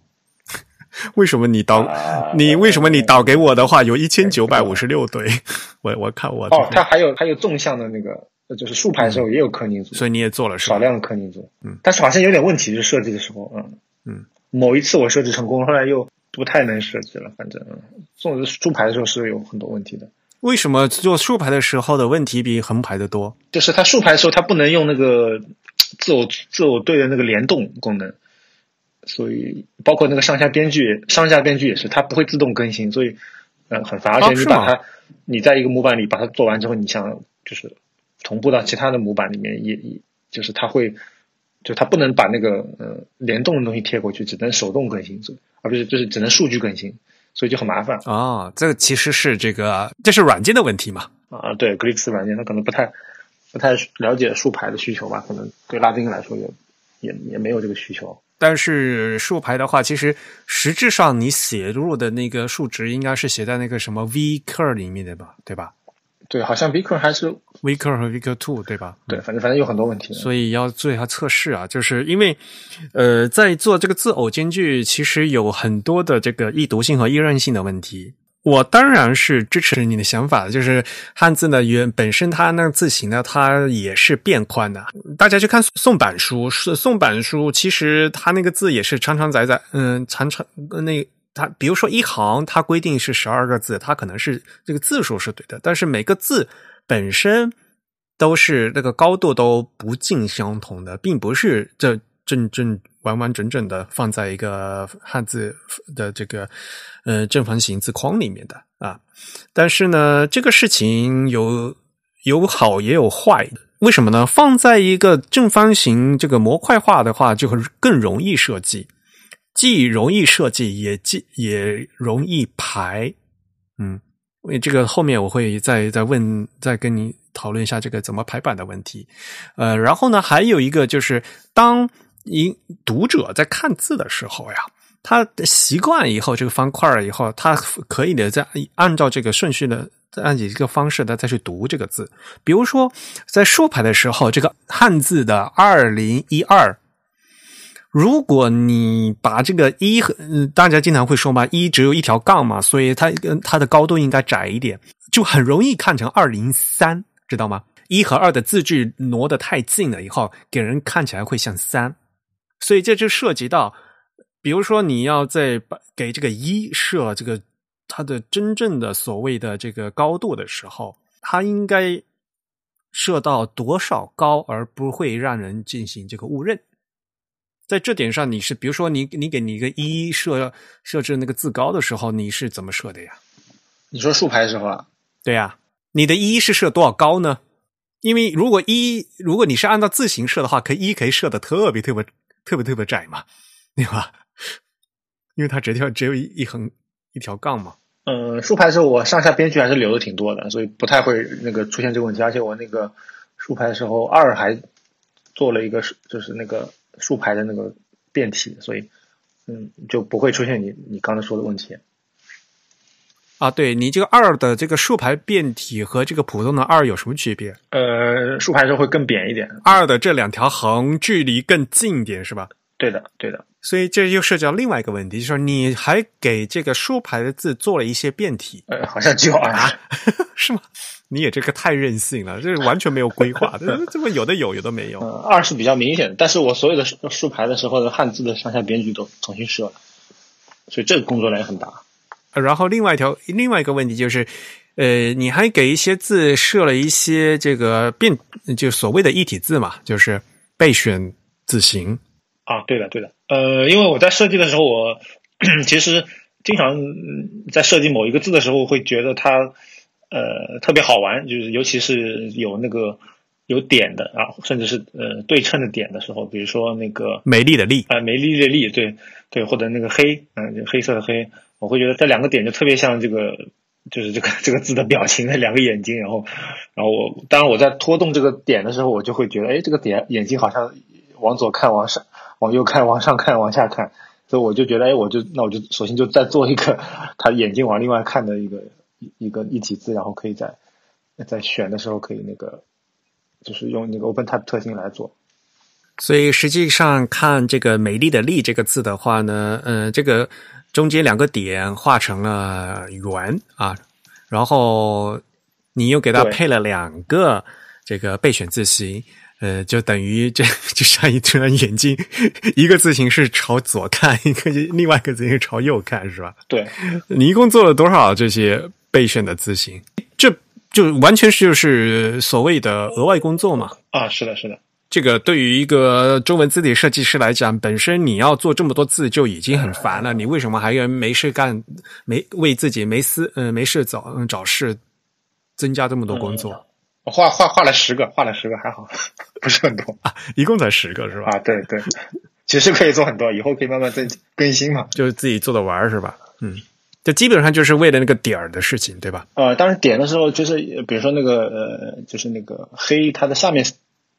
Speaker 1: 为什么你导 你为什么你导给我的话有一千九百五十六对？我我看我
Speaker 2: 哦，它还有还有纵向的那个，就是竖排的时候也有柯尼组，
Speaker 1: 所以你也做了
Speaker 2: 少量的柯尼组，嗯，但是好像有点问题，就设计的时候，嗯
Speaker 1: 嗯，
Speaker 2: 某一次我设计成功，后来又不太能设计了，反正做竖排的时候是有很多问题的。
Speaker 1: 为什么做竖排的时候的问题比横排的多？
Speaker 2: 就是它竖排的时候它不能用那个自我自我对的那个联动功能。所以，包括那个上下编剧，上下编剧也是，它不会自动更新，所以，嗯，很烦。而且你把它，你在一个模板里把它做完之后，你想就是同步到其他的模板里面，也也就是它会，就它不能把那个呃联动的东西贴过去，只能手动更新，而不是就是只能数据更新，所以就很麻烦。
Speaker 1: 啊，这个其实是这个，这是软件的问题嘛？
Speaker 2: 啊，对 g l i x 软件它可能不太不太了解竖排的需求吧？可能对拉丁来说也也也没有这个需求。
Speaker 1: 但是竖排的话，其实实质上你写入的那个数值应该是写在那个什么 v curve 里面的吧，对吧？
Speaker 2: 对，好像 v curve 还是
Speaker 1: v curve 和 v curve two 对吧？
Speaker 2: 对，反正反正有很多问题，
Speaker 1: 所以要做一下测试啊。就是因为呃，在做这个字偶间距，其实有很多的这个易读性和易认性的问题。我当然是支持你的想法的，就是汉字呢原本身它那个字形呢，它也是变宽的。大家去看宋版书，宋版书，其实它那个字也是长长窄窄，嗯，长长那它，比如说一行，它规定是十二个字，它可能是这个字数是对的，但是每个字本身都是那个高度都不尽相同的，并不是这正正。完完整整的放在一个汉字的这个呃正方形字框里面的啊，但是呢，这个事情有有好也有坏，为什么呢？放在一个正方形这个模块化的话，就会更容易设计，既容易设计，也既也容易排。嗯，为这个后面我会再再问，再跟你讨论一下这个怎么排版的问题。呃，然后呢，还有一个就是当。因读者在看字的时候呀，他习惯以后这个方块以后，他可以的在按照这个顺序的，按几个方式的再去读这个字。比如说，在竖排的时候，这个汉字的二零一二，如果你把这个一和大家经常会说嘛，一只有一条杠嘛，所以它它的高度应该窄一点，就很容易看成二零三，知道吗？一和二的字距挪得太近了以后，给人看起来会像三。所以这就涉及到，比如说你要在把给这个一设这个它的真正的所谓的这个高度的时候，它应该设到多少高，而不会让人进行这个误认。在这点上，你是比如说你你给你一个一设设置那个字高的时候，你是怎么设的呀？
Speaker 2: 你说竖排时候啊？
Speaker 1: 对呀，你的一是设多少高呢？因为如果一如果你是按照字形设的话，可一可以设的特别特别。特别特别窄嘛，对吧？因为它这条只有一一横一条杠嘛。
Speaker 2: 嗯，竖排的时候我上下边距还是留的挺多的，所以不太会那个出现这个问题。而且我那个竖排的时候二还做了一个就是那个竖排的那个变体，所以嗯就不会出现你你刚才说的问题。
Speaker 1: 啊，对你这个二的这个竖排变体和这个普通的二有什么区别？
Speaker 2: 呃，竖排时候会更扁一点。
Speaker 1: 二的这两条横距离更近一点，是吧？
Speaker 2: 对的，对的。
Speaker 1: 所以这又涉及到另外一个问题，就是你还给这个竖排的字做了一些变体，
Speaker 2: 呃，好像只有二，
Speaker 1: 是吗？你也这个太任性了，这是完全没有规划，这么有的有，有的没有。
Speaker 2: 二是比较明显的，但是我所有的竖排的时候的汉字的上下边距都重新设了，所以这个工作量也很大。
Speaker 1: 然后另外一条，另外一个问题就是，呃，你还给一些字设了一些这个变，就所谓的一体字嘛，就是备选字形。
Speaker 2: 啊，对的，对的。呃，因为我在设计的时候，我 其实经常在设计某一个字的时候，会觉得它呃特别好玩，就是尤其是有那个有点的啊，甚至是呃对称的点的时候，比如说那个
Speaker 1: 美丽的丽
Speaker 2: 啊，美丽的丽，对对，或者那个黑，嗯，黑色的黑。我会觉得这两个点就特别像这个，就是这个这个字的表情的 两个眼睛，然后，然后我当然我在拖动这个点的时候，我就会觉得，哎，这个点眼睛好像往左看，往上，往右看，往上看，往下看，所以我就觉得，哎，我就那我就索性就再做一个他眼睛往另外看的一个一个一体字，然后可以在在选的时候可以那个，就是用那个 OpenType 特性来做。
Speaker 1: 所以实际上看这个“美丽的丽”这个字的话呢，呃，这个。中间两个点画成了圆啊，然后你又给它配了两个这个备选字形，呃，就等于这 就像一只眼睛，一个字形是朝左看，一个另外一个字形朝右看，是吧？
Speaker 2: 对，
Speaker 1: 你一共做了多少这些备选的字形？这就完全是就是所谓的额外工作嘛？
Speaker 2: 啊，是的，是的。
Speaker 1: 这个对于一个中文字体设计师来讲，本身你要做这么多字就已经很烦了，你为什么还要没事干，没为自己没事嗯没事找找事增加这么多工作？
Speaker 2: 我画画画了十个，画了十个还好，不是很多
Speaker 1: 啊，一共才十个是吧？
Speaker 2: 啊，对对，其实可以做很多，以后可以慢慢增更新嘛，
Speaker 1: 就是自己做的玩是吧？嗯，这基本上就是为了那个点儿的事情，对吧？
Speaker 2: 呃，当然点的时候就是比如说那个呃，就是那个黑，它的下面。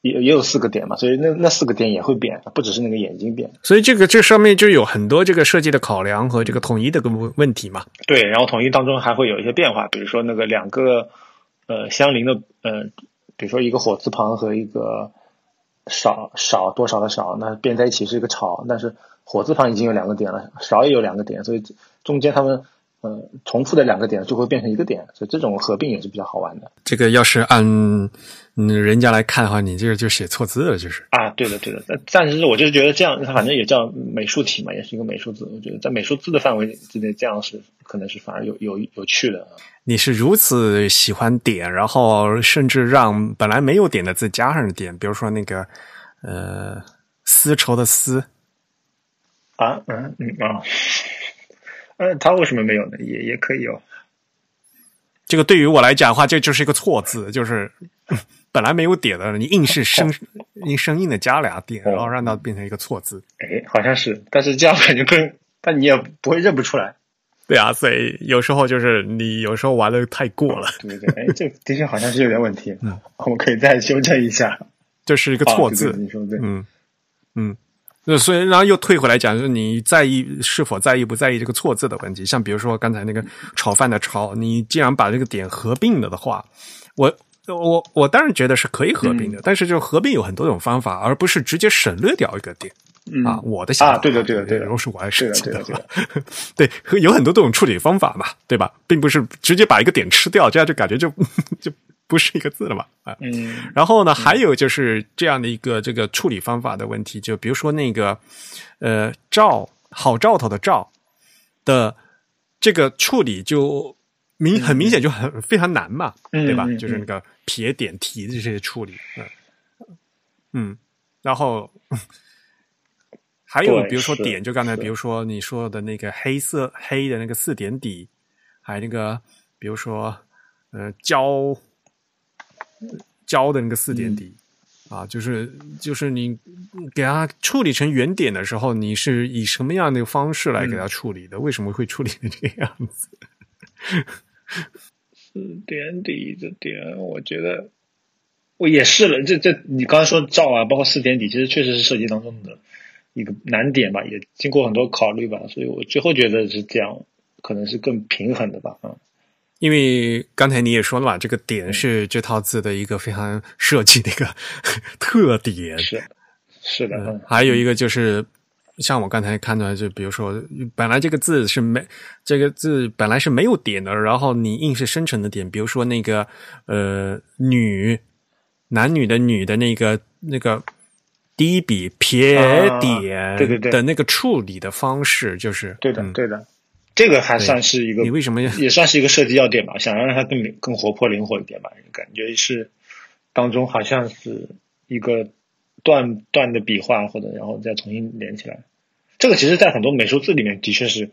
Speaker 2: 也也有四个点嘛，所以那那四个点也会变，不只是那个眼睛变。
Speaker 1: 所以这个这上面就有很多这个设计的考量和这个统一的个问问题嘛。
Speaker 2: 对，然后统一当中还会有一些变化，比如说那个两个呃相邻的呃，比如说一个火字旁和一个少少多少的少，那变在一起是一个吵，但是火字旁已经有两个点了，少也有两个点，所以中间他们。嗯，重复的两个点就会变成一个点，所以这种合并也是比较好玩的。
Speaker 1: 这个要是按嗯人家来看的话，你这个就写错字了，就是
Speaker 2: 啊，对的，对的。但是我就是觉得这样，它反正也叫美术体嘛，也是一个美术字。我觉得在美术字的范围之内，这样是可能是反而有有有趣的。
Speaker 1: 你是如此喜欢点，然后甚至让本来没有点的字加上点，比如说那个呃丝绸的丝
Speaker 2: 啊，嗯嗯啊。嗯，他为什么没有呢？也也可以哦。
Speaker 1: 这个对于我来讲的话，这就是一个错字，就是本来没有点的，你硬是 生硬生硬的加俩点，然后让它变成一个错字。
Speaker 2: 哎，好像是，但是这样感觉更，但你也不会认不出来。
Speaker 1: 对啊，所以有时候就是你有时候玩的太过了。
Speaker 2: 对对，哎，这的确好像是有点问题。嗯，我们可以再修正一下。
Speaker 1: 这是一个错字，
Speaker 2: 你说对？
Speaker 1: 嗯嗯。那所以，然后又退回来讲，就是你在意是否在意不在意这个错字的问题。像比如说刚才那个炒饭的炒，你既然把这个点合并了的话，我我我当然觉得是可以合并的，但是就合并有很多种方法，而不是直接省略掉一个点啊。我的想法，
Speaker 2: 对的对的对的，
Speaker 1: 如果是我来设计
Speaker 2: 的
Speaker 1: 话，对，有很多这种处理方法嘛，对吧？并不是直接把一个点吃掉，这样就感觉就 就。不是一个字了嘛？啊，
Speaker 2: 嗯，
Speaker 1: 然后呢，还有就是这样的一个这个处理方法的问题，就比如说那个呃“兆”好兆头的“兆”的这个处理，就明很明显就很非常难嘛，对吧？就是那个撇点提的这些处理，嗯嗯，然后还有比如说点，就刚才比如说你说的那个黑色黑的那个四点底，还有那个比如说呃胶。胶的那个四点底啊，就是就是你给它处理成圆点的时候，你是以什么样的方式来给它处理的？为什么会处理成这个样子？
Speaker 2: 四点底的点，我觉得我也试了。这这，你刚才说照啊，包括四点底，其实确实是设计当中的一个难点吧，也经过很多考虑吧，所以我最后觉得是这样，可能是更平衡的吧，嗯。
Speaker 1: 因为刚才你也说了嘛，这个点是这套字的一个非常设计的一个 特点。
Speaker 2: 是是的，
Speaker 1: 嗯，还有一个就是，像我刚才看到，就比如说，本来这个字是没这个字本来是没有点的，然后你硬是生成的点，比如说那个呃女男女的女的那个那个第一笔撇
Speaker 2: 啊
Speaker 1: 点
Speaker 2: 对对对。
Speaker 1: 的那个处理的方式，就是
Speaker 2: 对的
Speaker 1: 嗯。
Speaker 2: 对的，这个还算是一个
Speaker 1: 你为什么要
Speaker 2: 也算是一个设计要点吧，想要让它更更活泼灵活一点吧，感觉是当中好像是一个断断的笔画，或者然后再重新连起来。这个其实，在很多美术字里面的确是，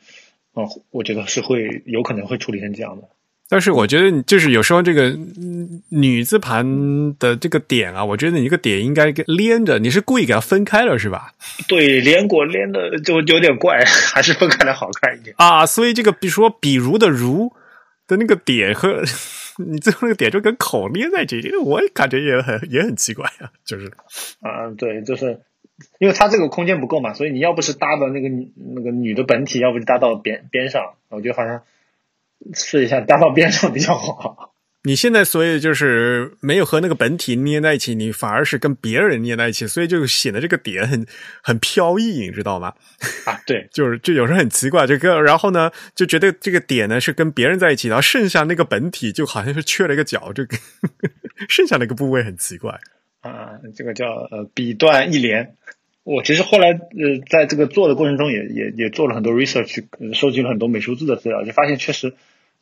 Speaker 2: 嗯、我觉得是会有可能会处理成这样的。
Speaker 1: 但是我觉得，就是有时候这个嗯女字旁的这个点啊，我觉得你这个点应该给连着，你是故意给它分开了是吧？
Speaker 2: 对，连过连的就就有点怪，还是分开的好看一点。
Speaker 1: 啊，所以这个比如说“比如”的“如”的那个点和 你最后那个点就跟口连在一起，这里我也感觉也很也很奇怪啊，就是
Speaker 2: 啊，对，就是因为它这个空间不够嘛，所以你要不是搭到那个女那个女的本体，要不就搭到边边上。我觉得好像试一下搭到边上比较好。
Speaker 1: 你现在所以就是没有和那个本体捏在一起，你反而是跟别人捏在一起，所以就显得这个点很很飘逸，你知道吗？
Speaker 2: 啊，对，
Speaker 1: 就是就有时候很奇怪，这个然后呢就觉得这个点呢是跟别人在一起，然后剩下那个本体就好像是缺了一个角，这个 剩下那个部位很奇怪。
Speaker 2: 啊，这个叫呃笔断一连。我其实后来呃在这个做的过程中也也也做了很多 research，、呃、收集了很多美术字的资料，就发现确实，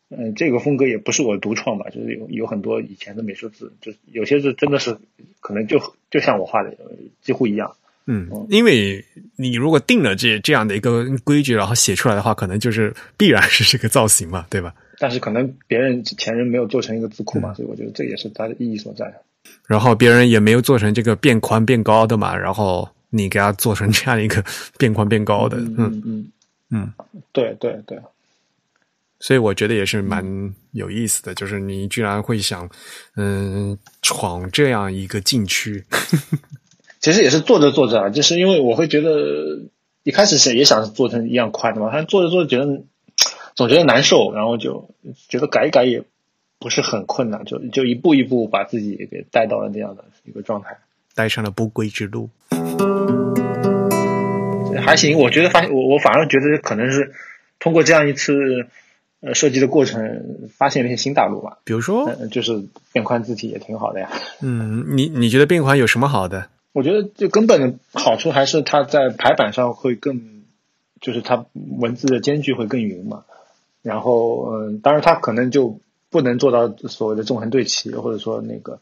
Speaker 2: 嗯、这个风格也不是我独创吧，就是有有很多以前的美术字，就有些字真的是可能就就像我画的呃几乎一样。
Speaker 1: 嗯，因为你如果定了这这样的一个规矩，然后写出来的话，可能就是必然是这个造型嘛，对吧？
Speaker 2: 但是可能别人前人没有做成一个字库嘛，所以我觉得这也是它的意义所在。
Speaker 1: 然后别人也没有做成这个变宽变高的嘛，然后你给它做成这样一个 变宽变高的，嗯
Speaker 2: 嗯嗯
Speaker 1: 嗯，
Speaker 2: 对对对，
Speaker 1: 所以我觉得也是蛮有意思的，就是你居然会想，嗯，闯这样一个禁区，
Speaker 2: 其实也是做着做着啊，就是因为我会觉得一开始是也想做成一样宽的嘛，但做着做着觉得总觉得难受，然后就觉得改一改也不是很困难，就就一步一步把自己给带到了这样的一个状态。
Speaker 1: 带上了不归之路。
Speaker 2: 还行，我觉得发现我我反而觉得可能是通过这样一次呃设计的过程，发现了一些新大陆吧。
Speaker 1: 比如说，
Speaker 2: 呃，就是变宽字体也挺好的呀。
Speaker 1: 嗯，你你觉得变宽有什么好的？
Speaker 2: 我觉得就根本的好处还是它在排版上会更，就是它文字的间距会更匀嘛。然后，嗯，当然它可能就不能做到所谓的纵横对齐，或者说那个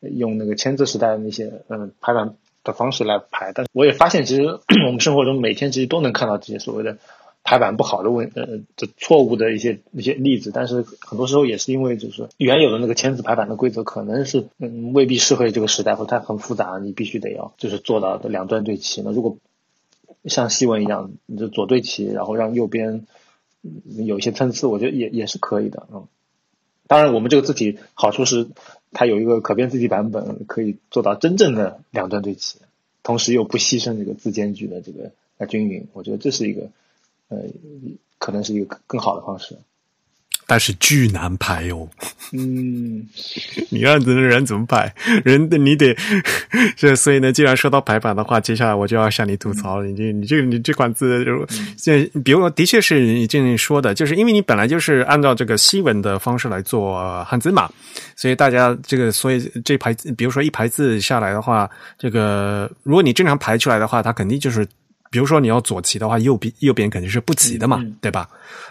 Speaker 2: 用那个签字时代的那些嗯排版的方式来排。但我也发现，其实 我们生活中每天其实都能看到这些所谓的排版不好的问呃这错误的一些一些例子。但是很多时候也是因为就是原有的那个签字排版的规则可能是嗯未必适合这个时代，或者它很复杂，你必须得要就是做到两端对齐。那如果像西文一样，你就左对齐，然后让右边有一些参差，我觉得也也是可以的，嗯。当然，我们这个字体好处是它有一个可变字体版本，可以做到真正的两端对齐，同时又不牺牲这个字间距的这个均匀。我觉得这是一个呃，可能是一个更好的方式。
Speaker 1: 但是巨难排哦，
Speaker 2: 嗯，
Speaker 1: 你让人人怎么排？人你得这，所以呢，既然说到排版的话，接下来我就要向你吐槽了。你这你这个你这款字，就现比如说，的确是你这样说的，就是因为你本来就是按照这个西文的方式来做汉字嘛，所以大家这个所以这排，比如说一排字下来的话，这个如果你正常排出来的话，它肯定就是。比如说你要左齐的话，右边右边肯定是不齐的嘛，对吧？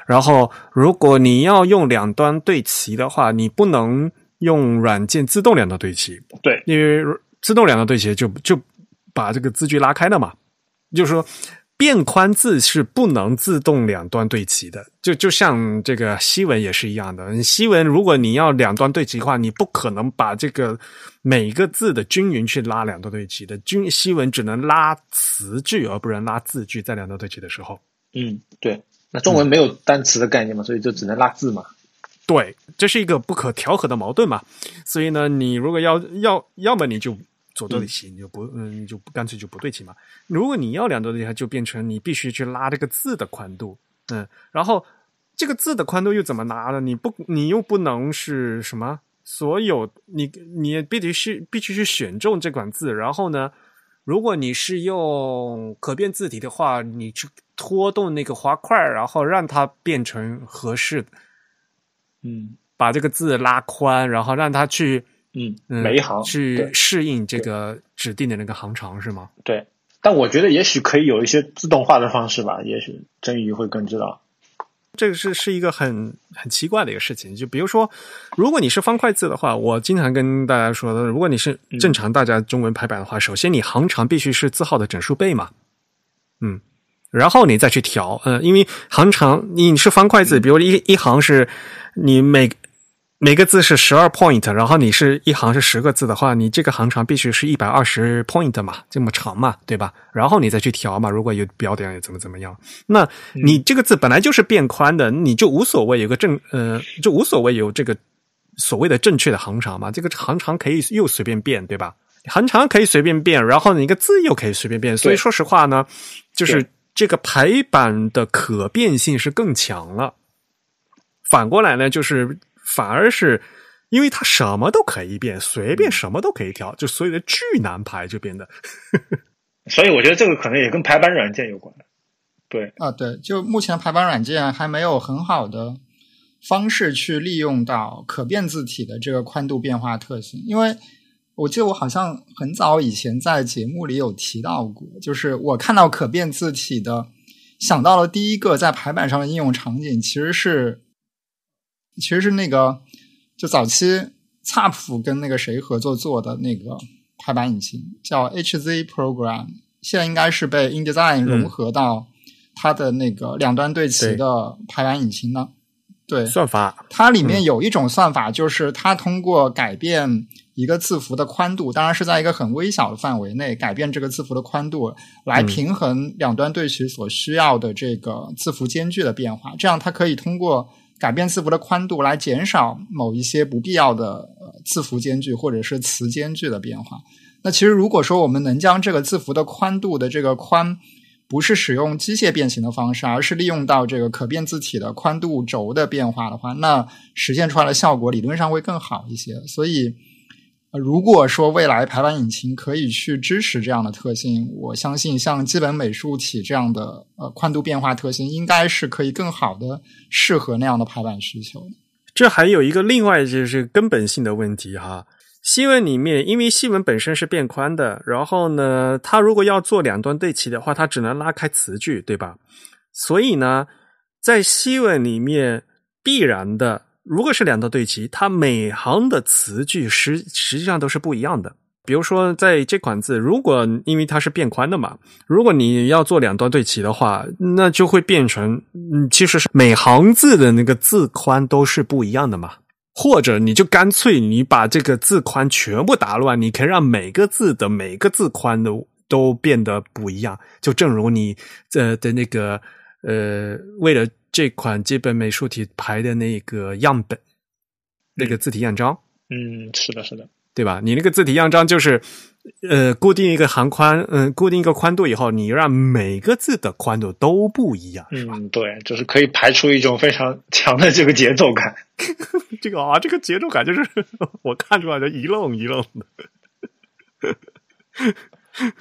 Speaker 1: 然后如果你要用两端对齐的话，你不能用软件自动两端对齐，
Speaker 2: 对，
Speaker 1: 因为自动两端对齐就就把这个字距拉开了嘛。就是说，变宽字是不能自动两端对齐的，就就像这个西文也是一样的。西文如果你要两端对齐的话，你不可能把这个每个字的均匀去拉两端对齐的。均西文只能拉词句，而不能拉字句，在两端对齐的时候。
Speaker 2: 嗯，对。那中文没有单词的概念嘛，所以就只能拉字嘛。
Speaker 1: 对，这是一个不可调和的矛盾嘛。所以呢，你如果要要，要么你就左对齐，你就不嗯，你就干脆就不对齐嘛。如果你要两端对齐，就变成你必须去拉这个字的宽度，嗯，然后。这个字的宽度又怎么拿呢？你不，你又不能是什么？所有你你必须是必须去选中这款字，然后呢，如果你是用可变字体的话，你去拖动那个滑块，然后让它变成合适的，
Speaker 2: 嗯
Speaker 1: 把这个字拉宽，然后让它去
Speaker 2: 嗯，
Speaker 1: 嗯
Speaker 2: 每一行
Speaker 1: 去适应这个指定的那个行长，是吗？
Speaker 2: 对，但我觉得也许可以有一些自动化的方式吧，也许真鱼会更知道。
Speaker 1: 这个是是一个很很奇怪的一个事情。就比如说，如果你是方块字的话，我经常跟大家说的，如果你是正常大家中文排版的话，首先你行长必须是字号的整数倍嘛，嗯，然后你再去调，嗯，因为行长你是方块字，比如一一行是你每每个字是十二 point，然后你是一行是十个字的话，你这个行长必须是一百二十 point 嘛，这么长嘛，对吧？然后你再去调嘛，如果有标点怎么怎么样，那你这个字本来就是变宽的，你就无所谓有个正呃，就无所谓有这个所谓的正确的行长嘛，这个行长可以又随便变，对吧？行长可以随便变，然后你一个字又可以随便变，所以说实话呢，就是这个排版的可变性是更强了。反过来呢，就是反而是因为它什么都可以变，随便什么都可以调，就所有的巨难排就变得
Speaker 2: 所以我觉得这个可能也跟排版软件有关。对，
Speaker 3: 啊，对，就目前排版软件还没有很好的方式去利用到可变字体的这个宽度变化特性，因为我记得我好像很早以前在节目里有提到过，就是我看到可变字体的，想到了第一个在排版上的应用场景，其实是其实是那个就早期恰普跟那个谁合作做的那个排版引擎，叫 HZ Program，现在应该是被 InDesign 融合到它的那个两端对齐的排版引擎呢。对，
Speaker 1: 算法。
Speaker 3: 它里面有一种算法，就是它通过改变一个字符的宽度，当然是在一个很微小的范围内改变这个字符的宽度，来平衡两端对齐所需要的这个字符间距的变化。这样，它可以通过改变字符的宽度来减少某一些不必要的字符间距或者是词间距的变化。那其实，如果说我们能将这个字符的宽度的这个宽不是使用机械变形的方式，而是利用到这个可变字体的宽度轴的变化的话，那实现出来的效果理论上会更好一些。所以，如果说未来排版引擎可以去支持这样的特性，我相信像基本美术体这样的呃宽度变化特性，应该是可以更好的适合那样的排版需求。
Speaker 1: 这还有一个另外就是根本性的问题哈。西文里面，因为西文本身是变宽的，然后呢，它如果要做两端对齐的话，它只能拉开词句，对吧？所以呢，在西文里面必然的，如果是两段对齐，它每行的词句实实际上都是不一样的。比如说，在这款字，如果因为它是变宽的嘛，如果你要做两段对齐的话，那就会变成，嗯，其实是每行字的那个字宽都是不一样的嘛。或者你就干脆你把这个字宽全部打乱，你可以让每个字的每个字宽都都变得不一样。就正如你呃的那个呃，为了这款基本美术体排的那个样本，那个字体样章。
Speaker 2: 嗯，是的，是的，
Speaker 1: 对吧？你那个字体样章就是，呃，固定一个行宽，嗯、固定一个宽度以后，你让每个字的宽度都不一样，是吧？
Speaker 2: 嗯，对，就是可以排出一种非常 强的这个节奏感。
Speaker 1: 这个啊，这个节奏感就是 我看出来的一愣一愣的。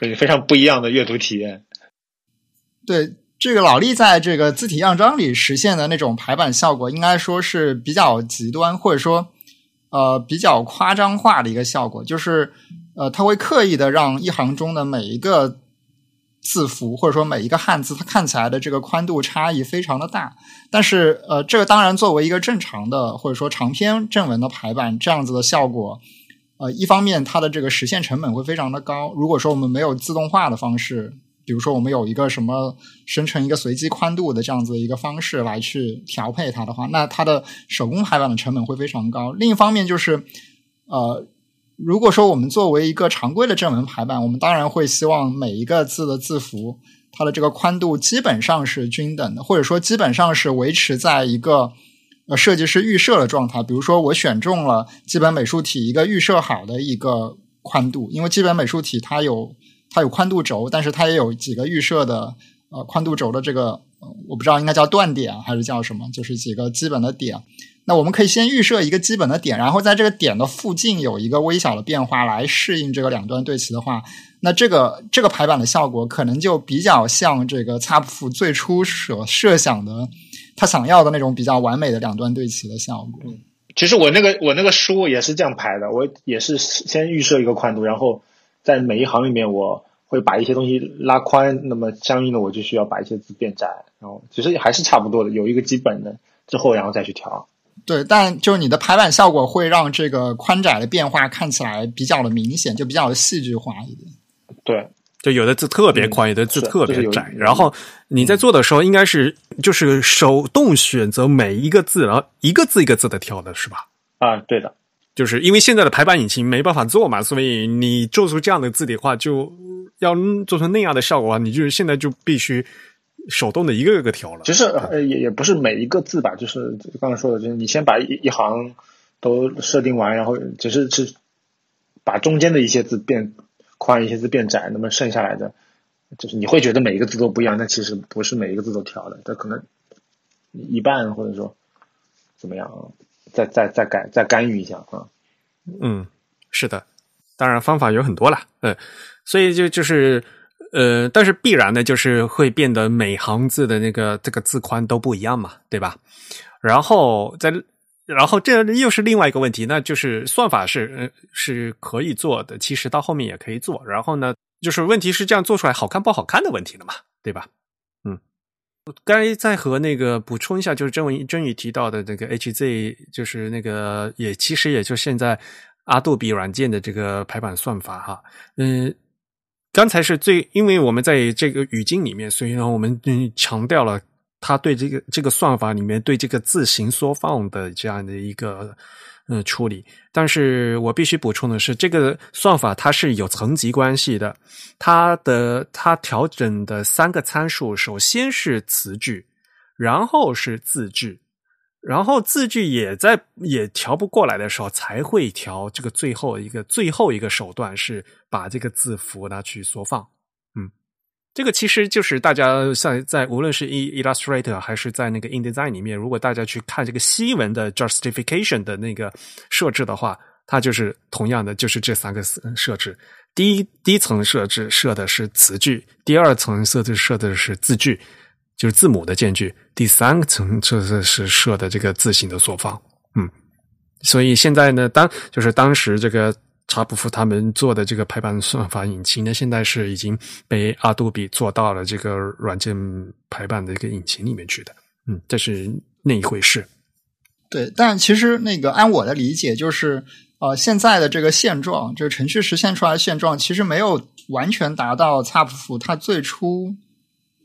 Speaker 2: 对，非常不一样的阅读体验。
Speaker 3: 对这个老力在这个字体样章里实现的那种排版效果，应该说是比较极端，或者说呃比较夸张化的一个效果，就是呃它会刻意的让一行中的每一个字符或者说每一个汉字，它看起来的这个宽度差异非常的大。但是呃，这个当然作为一个正常的或者说长篇正文的排版，这样子的效果。呃，一方面它的这个实现成本会非常的高。如果说我们没有自动化的方式，比如说我们有一个什么生成一个随机宽度的这样子的一个方式来去调配它的话，那它的手工排版的成本会非常高。另一方面就是，呃，如果说我们作为一个常规的正文排版，我们当然会希望每一个字的字符它的这个宽度基本上是均等的，或者说基本上是维持在一个。呃，设计师预设的状态，比如说我选中了基本美术体一个预设好的一个宽度，因为基本美术体它有它有宽度轴，但是它也有几个预设的呃宽度轴的这个我不知道应该叫断点还是叫什么，就是几个基本的点。那我们可以先预设一个基本的点，然后在这个点的附近有一个微小的变化来适应这个两端对齐的话，那这个这个排版的效果可能就比较像这个擦普最初所设想的他想要的那种比较完美的两端对齐的效果。
Speaker 2: 其实我那个我那个书也是这样排的，我也是先预设一个宽度，然后在每一行里面我会把一些东西拉宽，那么相应的我就需要把一些字变窄，然后其实还是差不多的，有一个基本的之后，然后再去调。
Speaker 3: 对，但就是你的排版效果会让这个宽窄的变化看起来比较的明显，就比较的戏剧化一点。
Speaker 2: 对，
Speaker 1: 就有的字特别宽，有的字特别窄。
Speaker 2: 是
Speaker 1: 然后你在做的时候，应该是就是手动选择每一个字，然后一个字一个字的挑的是吧？
Speaker 2: 啊，对的，
Speaker 1: 就是因为现在的排版引擎没办法做嘛，所以你做出这样的字体的话，就要做成那样的效果啊，你就是现在就必须。手动的一个个调了，
Speaker 2: 其实呃也也不是每一个字吧，就是刚才说的，就是你先把一一行都设定完，然后只是是把中间的一些字变宽，一些字变窄，那么剩下来的就是你会觉得每一个字都不一样，但其实不是每一个字都调的，这可能一半或者说怎么样，再再再改再干预一下啊。
Speaker 1: 嗯，是的，当然方法有很多了，嗯，所以就就是。呃，但是必然的就是会变得每行字的那个这个字宽都不一样嘛，对吧？然后在，然后这又是另外一个问题，那就是算法是是可以做的，其实到后面也可以做。然后呢，就是问题是这样做出来好看不好看的问题了嘛，对吧？嗯，刚才再和那个补充一下，就是郑真宇提到的这个 HZ，就是那个也其实也就现在阿杜比软件的这个排版算法哈，嗯。刚才是最，因为我们在这个语境里面，所以呢，我们嗯强调了他对这个这个算法里面对这个字形缩放的这样的一个嗯处理。但是我必须补充的是，这个算法它是有层级关系的，它的它调整的三个参数，首先是词句，然后是字句。然后字句也在也调不过来的时候，才会调这个最后一个最后一个手段是把这个字符拿去缩放。这个其实就是大家在在无论是 Illustrator 还是在那个 InDesign 里面，如果大家去看这个西文的 Justification 的那个设置的话，它就是同样的，就是这三个设置。第一第一层设置设的是词句，第二层设置设的是字句。就是字母的间距，第三层设置是设的这个字形的缩放，嗯，所以现在呢，当就是当时这个查普夫他们做的这个排版算法引擎呢，现在是已经被阿杜比做到了这个软件排版的一个引擎里面去的，嗯，这是那一回事。
Speaker 3: 对，但其实那个按我的理解，就是呃，现在的这个现状，这个程序实现出来的现状，其实没有完全达到查普夫他最初。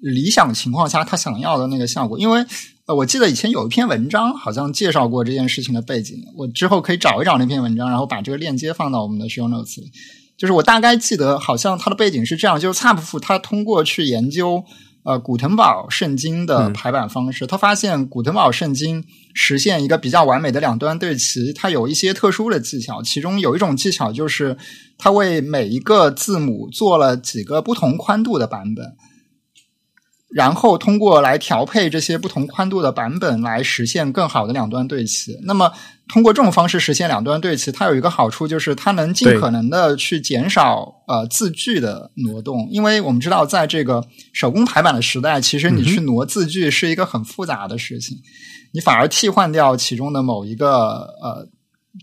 Speaker 3: 理想情况下，他想要的那个效果，因为呃，我记得以前有一篇文章好像介绍过这件事情的背景，我之后可以找一找那篇文章，然后把这个链接放到我们的 show notes 里。就是我大概记得，好像它的背景是这样：，就是萨普夫他通过去研究呃古腾堡圣经的排版方式，他发现古腾堡圣经实现一个比较完美的两端对齐，它有一些特殊的技巧，其中有一种技巧就是它为每一个字母做了几个不同宽度的版本。然后通过来调配这些不同宽度的版本，来实现更好的两端对齐。那么，通过这种方式实现两端对齐，它有一个好处，就是它能尽可能的去减少呃字距的挪动。因为我们知道，在这个手工排版的时代，其实你去挪字距是一个很复杂的事情，你反而替换掉其中的某一个呃。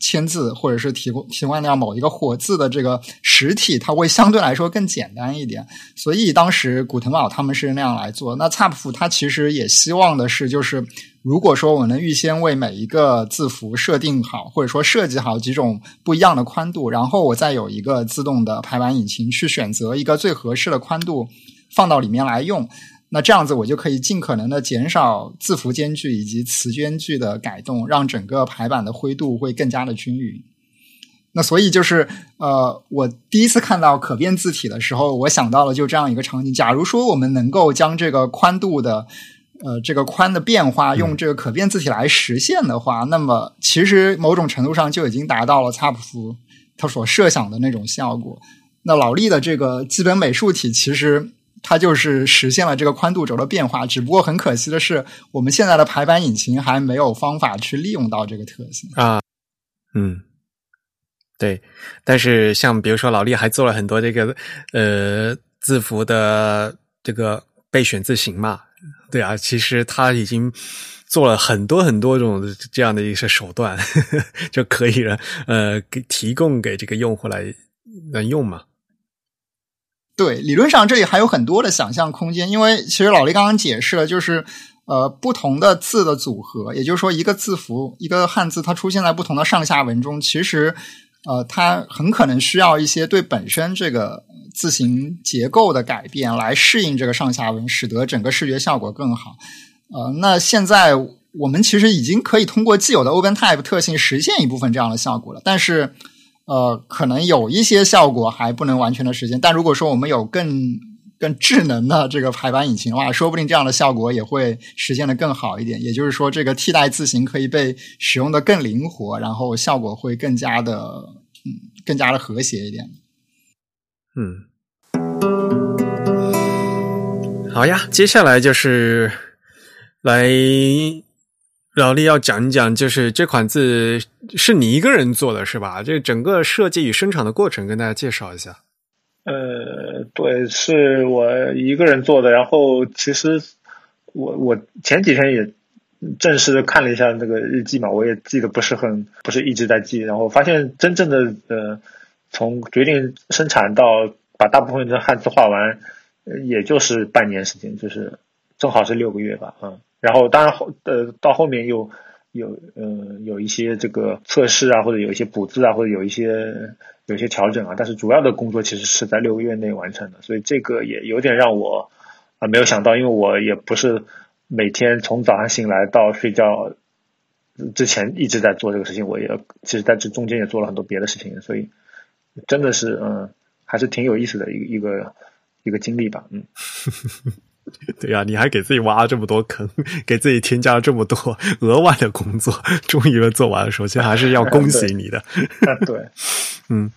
Speaker 3: 签字，或者是提供提换掉某一个火字的这个实体，它会相对来说更简单一点。所以当时古腾堡他们是那样来做。那萨普夫他其实也希望的是，就是如果说我能预先为每一个字符设定好，或者说设计好几种不一样的宽度，然后我再有一个自动的排版引擎去选择一个最合适的宽度放到里面来用。那这样子，我就可以尽可能的减少字符间距以及词间距的改动，让整个排版的灰度会更加的均匀。那所以就是，呃，我第一次看到可变字体的时候，我想到了就这样一个场景：假如说我们能够将这个宽度的，呃，这个宽的变化用这个可变字体来实现的话，那么其实某种程度上就已经达到了擦普夫他所设想的那种效果。那老力的这个基本美术体其实。它就是实现了这个宽度轴的变化。只不过很可惜的是，我们现在的排版引擎还没有方法去利用到这个特性
Speaker 1: 啊。嗯，对。但是像比如说老厉还做了很多这个呃字符的这个备选字形嘛，对啊，其实他已经做了很多很多种这样的一些手段，就可以了呃给提供给这个用户来能用嘛。
Speaker 3: 对，理论上这里还有很多的想象空间，因为其实老黎刚刚解释了，就是呃不同的字的组合，也就是说一个字符一个汉字它出现在不同的上下文中，其实呃它很可能需要一些对本身这个字形结构的改变来适应这个上下文，使得整个视觉效果更好。呃，那现在我们其实已经可以通过既有的 OpenType 特性实现一部分这样的效果了，但是。呃，可能有一些效果还不能完全的实现，但如果说我们有更更智能的这个排版引擎的话，说不定这样的效果也会实现的更好一点。也就是说，这个替代字形可以被使用的更灵活，然后效果会更加的嗯更加的和谐一点。
Speaker 1: 嗯，好呀，接下来就是来。老李要讲一讲，就是这款字是你一个人做的是吧？这整个设计与生产的过程，跟大家介绍一下。
Speaker 2: 呃，对，是我一个人做的。然后，其实我我前几天也正式的看了一下那个日记嘛，我也记得不是很不是一直在记。然后发现真正的呃，从决定生产到把大部分的汉字画完，也就是半年时间，就是正好是六个月吧，嗯。然后，当然后呃，到后面又有呃有一些这个测试啊，或者有一些补字啊，或者有一些有一些调整啊。但是主要的工作其实是在六个月内完成的，所以这个也有点让我啊没有想到，因为我也不是每天从早上醒来到睡觉之前一直在做这个事情，我也其实在这中间也做了很多别的事情，所以真的是嗯还是挺有意思的一一个一个经历吧，嗯。
Speaker 1: 对呀，你还给自己挖了这么多坑，给自己添加了这么多额外的工作，终于做完了。首先还是要恭喜你的。
Speaker 2: 对，
Speaker 1: 嗯，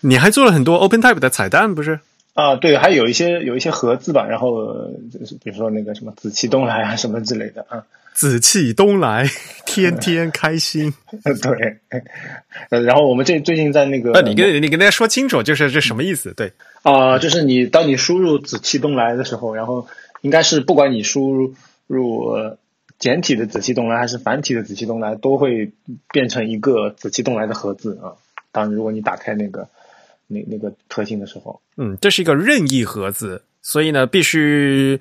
Speaker 1: 你还做了很多 OpenType 的彩蛋，不是？
Speaker 2: 啊，对，还有一些有一些盒子吧，然后就是比如说那个什么紫气东来啊什么之类的啊。
Speaker 1: 紫气东来，天天开心。
Speaker 2: 对，呃，然后我们这最近在那个，
Speaker 1: 那你跟你跟大家说清楚，就是这什么意思？对。
Speaker 2: 啊，就是你当你输入“紫气东来”的时候，然后应该是不管你输入入简体的“紫气东来”还是繁体的“紫气东来”，都会变成一个“紫气东来”的盒子啊。当如果你打开那个那那个特性的时候，
Speaker 1: 嗯，这是一个任意盒子，所以呢，必须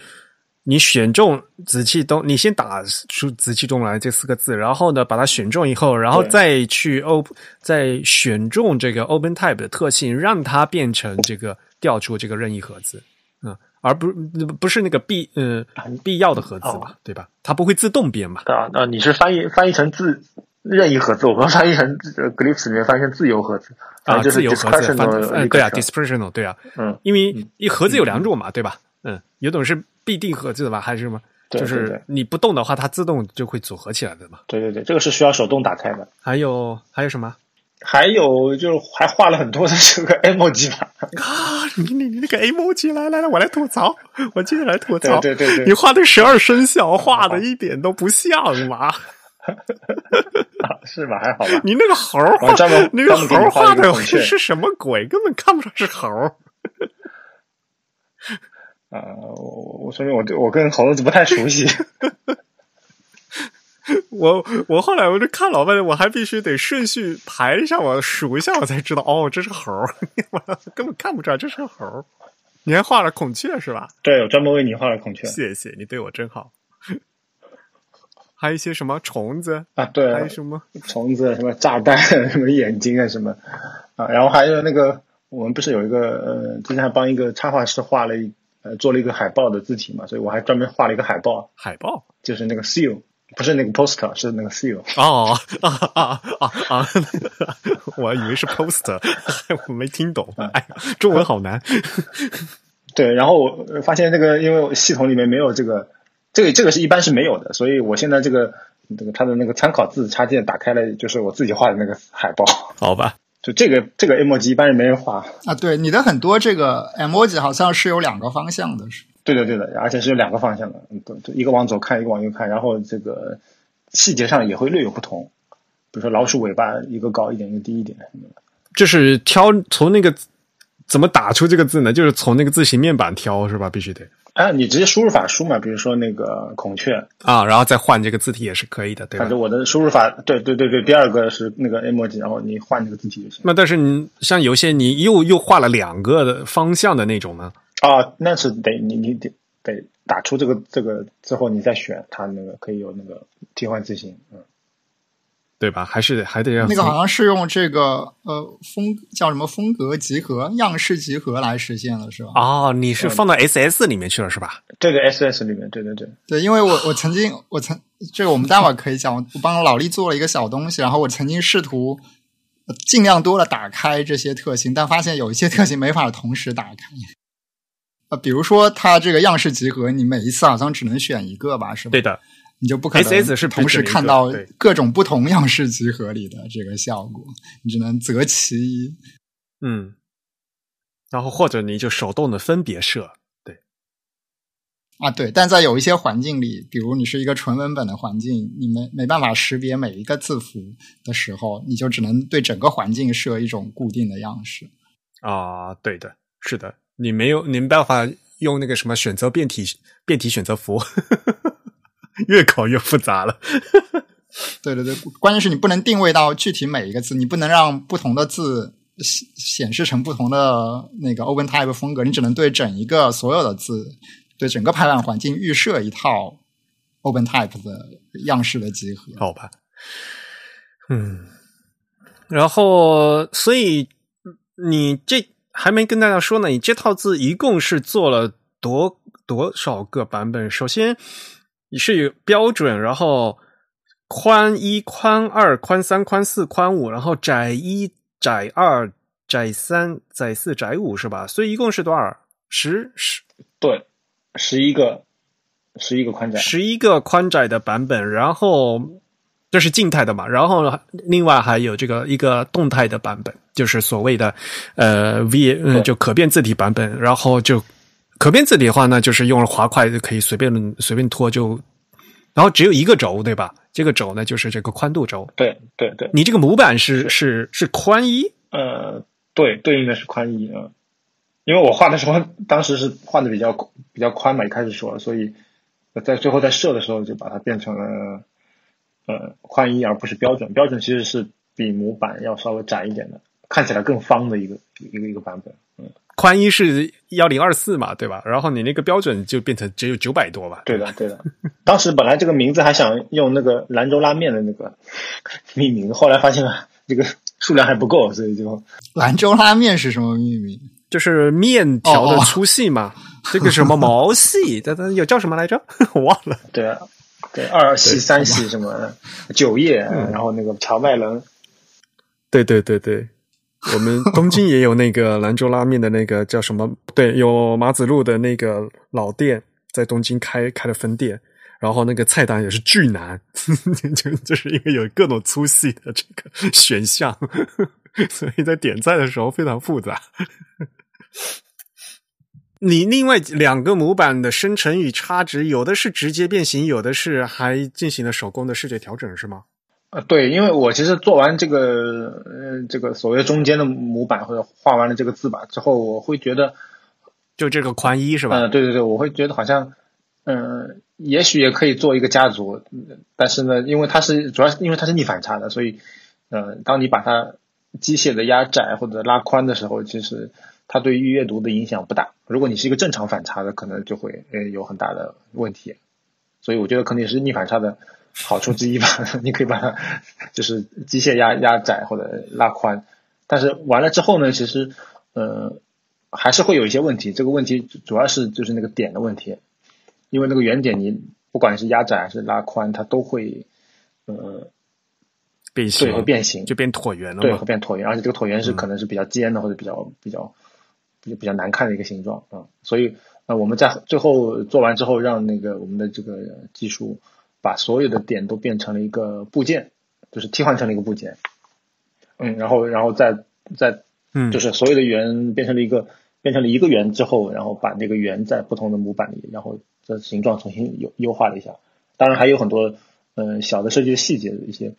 Speaker 1: 你选中“紫气东”，你先打出“紫气东来”这四个字，然后呢，把它选中以后，然后再去 open 再选中这个 OpenType 的特性，让它变成这个。调出这个任意盒子，嗯，而不不是那个必呃必要的盒子嘛，对吧？它不会自动变嘛？
Speaker 2: 啊那！你是翻译翻译成自任意盒子，我们翻译成 Glyphs 里面翻译成自由盒子
Speaker 1: 啊，
Speaker 2: 自
Speaker 1: 由盒子
Speaker 2: 翻
Speaker 1: 对啊，dispersional 对啊，
Speaker 2: 嗯，
Speaker 1: 因为一盒子有两种嘛，对吧？嗯，有种是必定盒子的吧，还是什么？就是你不动的话，它自动就会组合起来的嘛。
Speaker 2: 对对对，这个是需要手动打开的。
Speaker 1: 还有还有什么？
Speaker 2: 还有就是还画了很多的这个 emoji 吧
Speaker 1: 啊！你你你那个 emoji 来来来，我来吐槽，我接着来吐槽。
Speaker 2: 对对对，
Speaker 1: 你画的十二生肖画的一点都不像嘛？
Speaker 2: 是吧？还好吧？
Speaker 1: 你那个猴画，那个猴画的是什么鬼？根本看不出来是猴。
Speaker 2: 啊，我我说明我对我跟猴子不太熟悉。
Speaker 1: 我我后来我就看老半天，我还必须得顺序排一下，我数一下，我才知道哦，这是猴儿，根本看不出来这是猴儿。你还画了孔雀是吧？
Speaker 2: 对，我专门为你画了孔雀。
Speaker 1: 谢谢你对我真好。还有一些什么虫子
Speaker 2: 啊？对，
Speaker 1: 还有什么
Speaker 2: 虫子？什么炸弹？什么眼睛啊？什么啊？然后还有那个，我们不是有一个呃，之前还帮一个插画师画了一呃，做了一个海报的字体嘛，所以我还专门画了一个海报。
Speaker 1: 海报
Speaker 2: 就是那个 seal。不是那个 poster，是那个 seal。
Speaker 1: 哦啊啊啊啊！我还以为是 poster，我没听懂。哎，中文好难。
Speaker 2: 对，然后我发现这个，因为系统里面没有这个，这个这个是一般是没有的，所以我现在这个这个它的那个参考字插件打开了，就是我自己画的那个海报。
Speaker 1: 好吧。
Speaker 2: 就这个这个 emoji 一般人没人画
Speaker 3: 啊。对，你的很多这个 emoji 好像是有两个方向的，是？
Speaker 2: 对的，对的，而且是有两个方向的，对，一个往左看，一个往右看，然后这个细节上也会略有不同。比如说老鼠尾巴一个高一点，一个低一点。
Speaker 1: 就是挑从那个怎么打出这个字呢？就是从那个字形面板挑是吧？必须得。
Speaker 2: 啊，你直接输入法输嘛，比如说那个孔雀
Speaker 1: 啊，然后再换这个字体也是可以的，对吧？
Speaker 2: 反正我的输入法，对对对对，第二个是那个 emoji，然后你换这个字体就行。
Speaker 1: 那但是你像有些你又又画了两个的方向的那种呢？
Speaker 2: 啊，那是得你你得得打出这个这个之后你再选，它那个可以有那个替换字形，嗯。
Speaker 1: 对吧？还是还得要
Speaker 3: 那个好像是用这个呃风叫什么风格集合、样式集合来实现的，是吧？
Speaker 1: 哦，你是放到 S S 里面去了是吧？
Speaker 2: 这个 S S 里面，对对对
Speaker 3: 对，因为我我曾经我曾这个我们待会儿可以讲，我帮老力做了一个小东西，然后我曾经试图尽量多的打开这些特性，但发现有一些特性没法同时打开。呃，比如说它这个样式集合，你每一次好像只能选一个吧？是吧？
Speaker 1: 对的。
Speaker 3: 你就不可能是同时看到各种不同样式集合里的这个效果，你只能择其一。
Speaker 1: 嗯，然后或者你就手动的分别设，对。
Speaker 3: 啊，对，但在有一些环境里，比如你是一个纯文本的环境，你没没办法识别每一个字符的时候，你就只能对整个环境设一种固定的样式。
Speaker 1: 啊，对的，是的，你没有，你没办法用那个什么选择变体变体选择符。越搞越复杂了，
Speaker 3: 对对对，关键是你不能定位到具体每一个字，你不能让不同的字显显示成不同的那个 Open Type 风格，你只能对整一个所有的字，对整个排版环境预设一套 Open Type 的样式的集合。
Speaker 1: 好吧，嗯，然后所以你这还没跟大家说呢，你这套字一共是做了多多少个版本？首先。你是有标准，然后宽一、宽二、宽三、宽四、宽五，然后窄一、窄二、窄三、窄四、窄五，是吧？所以一共是多少？十十
Speaker 2: 对，十一个，十一个宽窄，
Speaker 1: 十一个宽窄的版本。然后这是静态的嘛？然后另外还有这个一个动态的版本，就是所谓的呃 V 嗯，就可变字体版本。然后就。可变字体的话呢，就是用了滑块就可以随便随便拖就，然后只有一个轴对吧？这个轴呢就是这个宽度轴。
Speaker 2: 对对对，
Speaker 1: 你这个模板是是是宽一？
Speaker 2: 呃，对，对应的是宽一啊。因为我画的时候，当时是画的比较比较宽嘛，一开始说，所以在最后在设的时候就把它变成了呃宽一，而不是标准。标准其实是比模板要稍微窄一点的，看起来更方的一个一个一个版本。嗯。
Speaker 1: 宽一是幺零二四嘛，对吧？然后你那个标准就变成只有九百多吧？
Speaker 2: 对的，对的。当时本来这个名字还想用那个兰州拉面的那个 命名，后来发现这个数量还不够，所以就
Speaker 3: 兰州拉面是什么命名？
Speaker 1: 就是面条的粗细嘛。这个什么毛细，它它有叫什么来着？我 忘了。
Speaker 2: 对啊，对二细三细什么九叶，然后那个荞麦棱。
Speaker 1: 对对对对。我们东京也有那个兰州拉面的那个叫什么？对，有马子路的那个老店在东京开开了分店，然后那个菜单也是巨难，就就是因为有各种粗细的这个选项，所以在点菜的时候非常复杂。你另外两个模板的生成与差值，有的是直接变形，有的是还进行了手工的视觉调整，是吗？
Speaker 2: 啊，对，因为我其实做完这个，呃，这个所谓中间的模板或者画完了这个字吧之后，我会觉得，
Speaker 1: 就这个宽一是吧？
Speaker 2: 嗯，对对对，我会觉得好像，嗯，也许也可以做一个家族，但是呢，因为它是主要是因为它是逆反差的，所以，呃，当你把它机械的压窄或者拉宽的时候，其实它对于阅读的影响不大。如果你是一个正常反差的，可能就会呃有很大的问题。所以我觉得肯定是逆反差的。好处之一吧，你可以把它就是机械压压窄或者拉宽，但是完了之后呢，其实呃还是会有一些问题。这个问题主要是就是那个点的问题，因为那个原点你不管是压窄还是拉宽，它都会呃
Speaker 1: 变形，
Speaker 2: 对，会变形，
Speaker 1: 就变椭圆了，
Speaker 2: 对，会变椭圆，而且这个椭圆是可能是比较尖的或者比较比较比较比较难看的一个形状啊。所以呃我们在最后做完之后，让那个我们的这个技术。把所有的点都变成了一个部件，就是替换成了一个部件，嗯，然后，然后再再
Speaker 1: 嗯，
Speaker 2: 就是所有的圆变成了一个变成了一个圆之后，然后把那个圆在不同的模板里，然后这形状重新优优化了一下。当然还有很多嗯、呃小的设计的细节的一些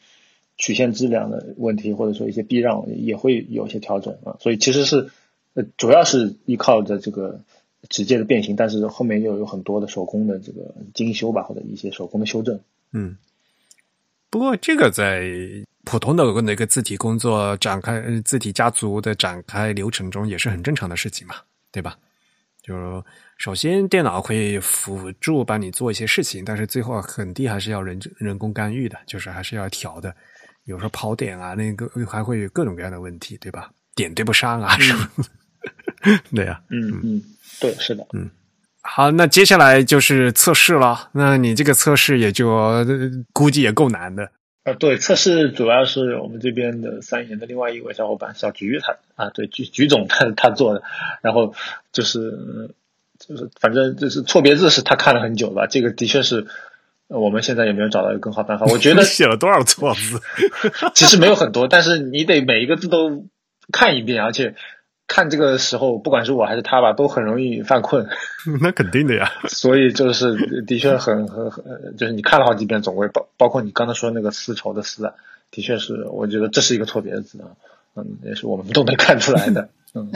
Speaker 2: 曲线质量的问题，或者说一些避让也会有一些调整啊。所以其实是呃主要是依靠着这个直接的变形，但是后面又有很多的手工的这个精修吧，或者一些手工的修正。
Speaker 1: 嗯，不过这个在普通的那个字体工作展开、呃字体家族的展开流程中也是很正常的事情嘛，对吧？就首先电脑会辅助帮你做一些事情，但是最后肯定还是要人人工干预的，就是还是要调的。有时候跑点啊，那个还会有各种各样的问题，对吧？点对不上啊，什么？对呀、
Speaker 2: 嗯嗯，对，是的。
Speaker 1: 嗯好，那接下来就是测试了。那你这个测试也就、呃估计也够难的。
Speaker 2: 呃，对，测试主要是我们这边的三研的另外一位小伙伴小菊他啊，对菊菊总他他做的，然后就是呃就是反正就是错别字是他看了很久吧，这个的确是呃我们现在也没有找到一个更好办法。我觉得
Speaker 1: 写了多少错字？
Speaker 2: 其实没有很多，但是你得每一个字都看一遍，而且看这个时候，不管是我还是他吧，都很容易犯困，
Speaker 1: 那肯定的呀。
Speaker 2: 所以就是的确很很很，就是你看了好几遍，总归包包括你刚才说那个丝绸的丝啊，的确是，我觉得这是一个错别字啊，嗯，也是我们都能看出来的，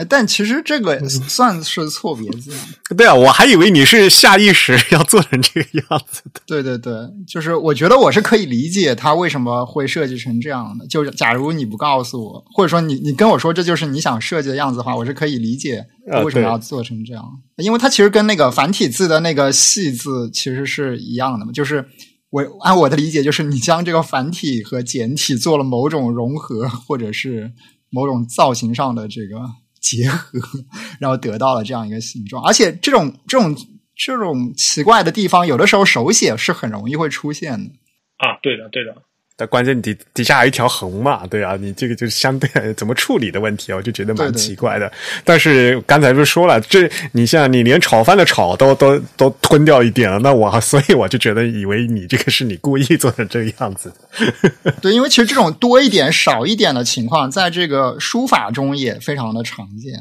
Speaker 3: 但其实这个算是错别字吗？
Speaker 1: 对啊，我还以为你是下意识 要做成这个样子的。
Speaker 3: 对对对，就是我觉得我是可以理解他为什么会设计成这样的。就是假如你不告诉我，或者说你你跟我说这就是你想设计的样子的话，我是可以理解为什么要做成这样，因为它其实跟那个繁体字的那个细字其实是一样的嘛，就是。我按我的理解，就是你将这个繁体和简体做了某种融合，或者是某种造型上的这个结合，然后得到了这样一个形状。而且这种这种这种奇怪的地方，有的时候手写是很容易会出现的。
Speaker 2: 啊，对的，对的，
Speaker 1: 但关键底底下还有一条横嘛，对啊，你这个就是相对怎么处理的问题啊，我就觉得蛮奇怪的。但是刚才不是说了，这你像你连炒饭的炒都都都吞掉一点了，那我所以我就觉得以为你这个是你故意做成这个样子。
Speaker 3: 对，因为其实这种多一点、少一点的情况，在这个书法中也非常的常见。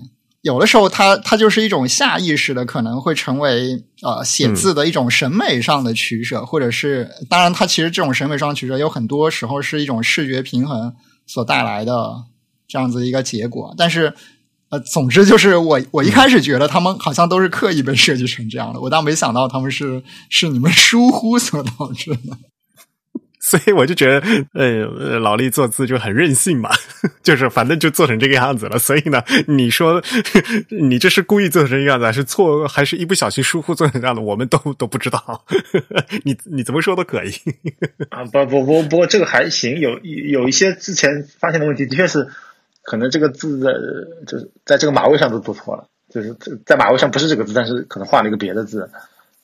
Speaker 3: 有的时候它，它就是一种下意识的，可能会成为呃写字的一种审美上的取舍，或者是当然，它其实这种审美上的取舍，有很多时候是一种视觉平衡所带来的这样子一个结果。但是，呃，总之就是我我一开始觉得他们好像都是刻意被设计成这样的，我倒没想到他们是是你们疏忽所导致的。
Speaker 1: 所以我就觉得，呃，老力做字就很任性嘛，就是反正就做成这个样子了。所以呢，你说你这是故意做成这个样子，还是错，还是一不小心疏忽做成这样的，我们都都不知道。你你怎么说都可以。
Speaker 2: 啊，不不不，不过这个还行，有有一些之前发现的问题，的确是可能这个字的，就是在这个马位上都做错了，就是在马位上不是这个字，但是可能画了一个别的字。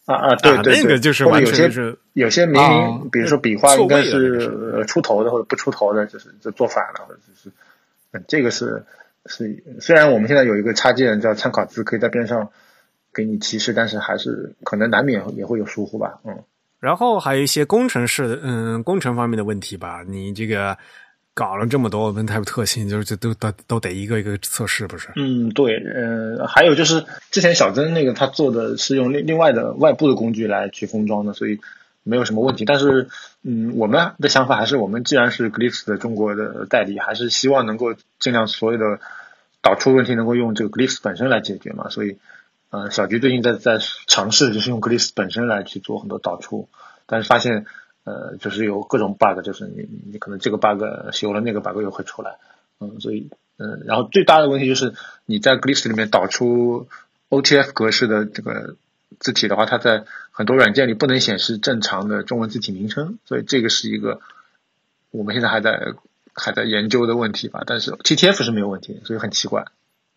Speaker 2: 啊啊，对
Speaker 1: 啊
Speaker 2: 对对，
Speaker 1: 那个就是完
Speaker 2: 或者有些
Speaker 1: 全就是
Speaker 2: 有些明明，
Speaker 3: 啊
Speaker 2: 比如说笔画应该是呃出头的或者不出头的，就是就做反了，或者就是，嗯，这个是是虽然我们现在有一个插件叫参考字，可以在边上给你提示，但是还是可能难免也会有疏忽吧，嗯。
Speaker 1: 然后还有一些工程师的，嗯，工程方面的问题吧。你这个搞了这么多 OpenType 特性，就是这都都都得一个一个测试，不是？
Speaker 2: 嗯，对，呃，还有就是之前小曾那个他做的是用另另外的外部的工具来去封装的，所以没有什么问题。但是，嗯，我们的想法还是，我们既然是 Glyphs 的中国的代理，还是希望能够尽量所有的导出问题能够用这个 Glyphs 本身来解决嘛。所以，呃，小菊最近在在尝试就是用 Glyphs 本身来去做很多导出，但是发现。呃，就是有各种 bug，就是你你可能这个 bug 修了，那个 bug 又会出来，嗯，所以嗯，然后最大的问题就是你在 Glyphs 里面导出 OTF 格式的这个字体的话，它在很多软件里不能显示正常的中文字体名称，所以这个是一个我们现在还在还在研究的问题吧。但是 TTF 是没有问题，所以很奇怪。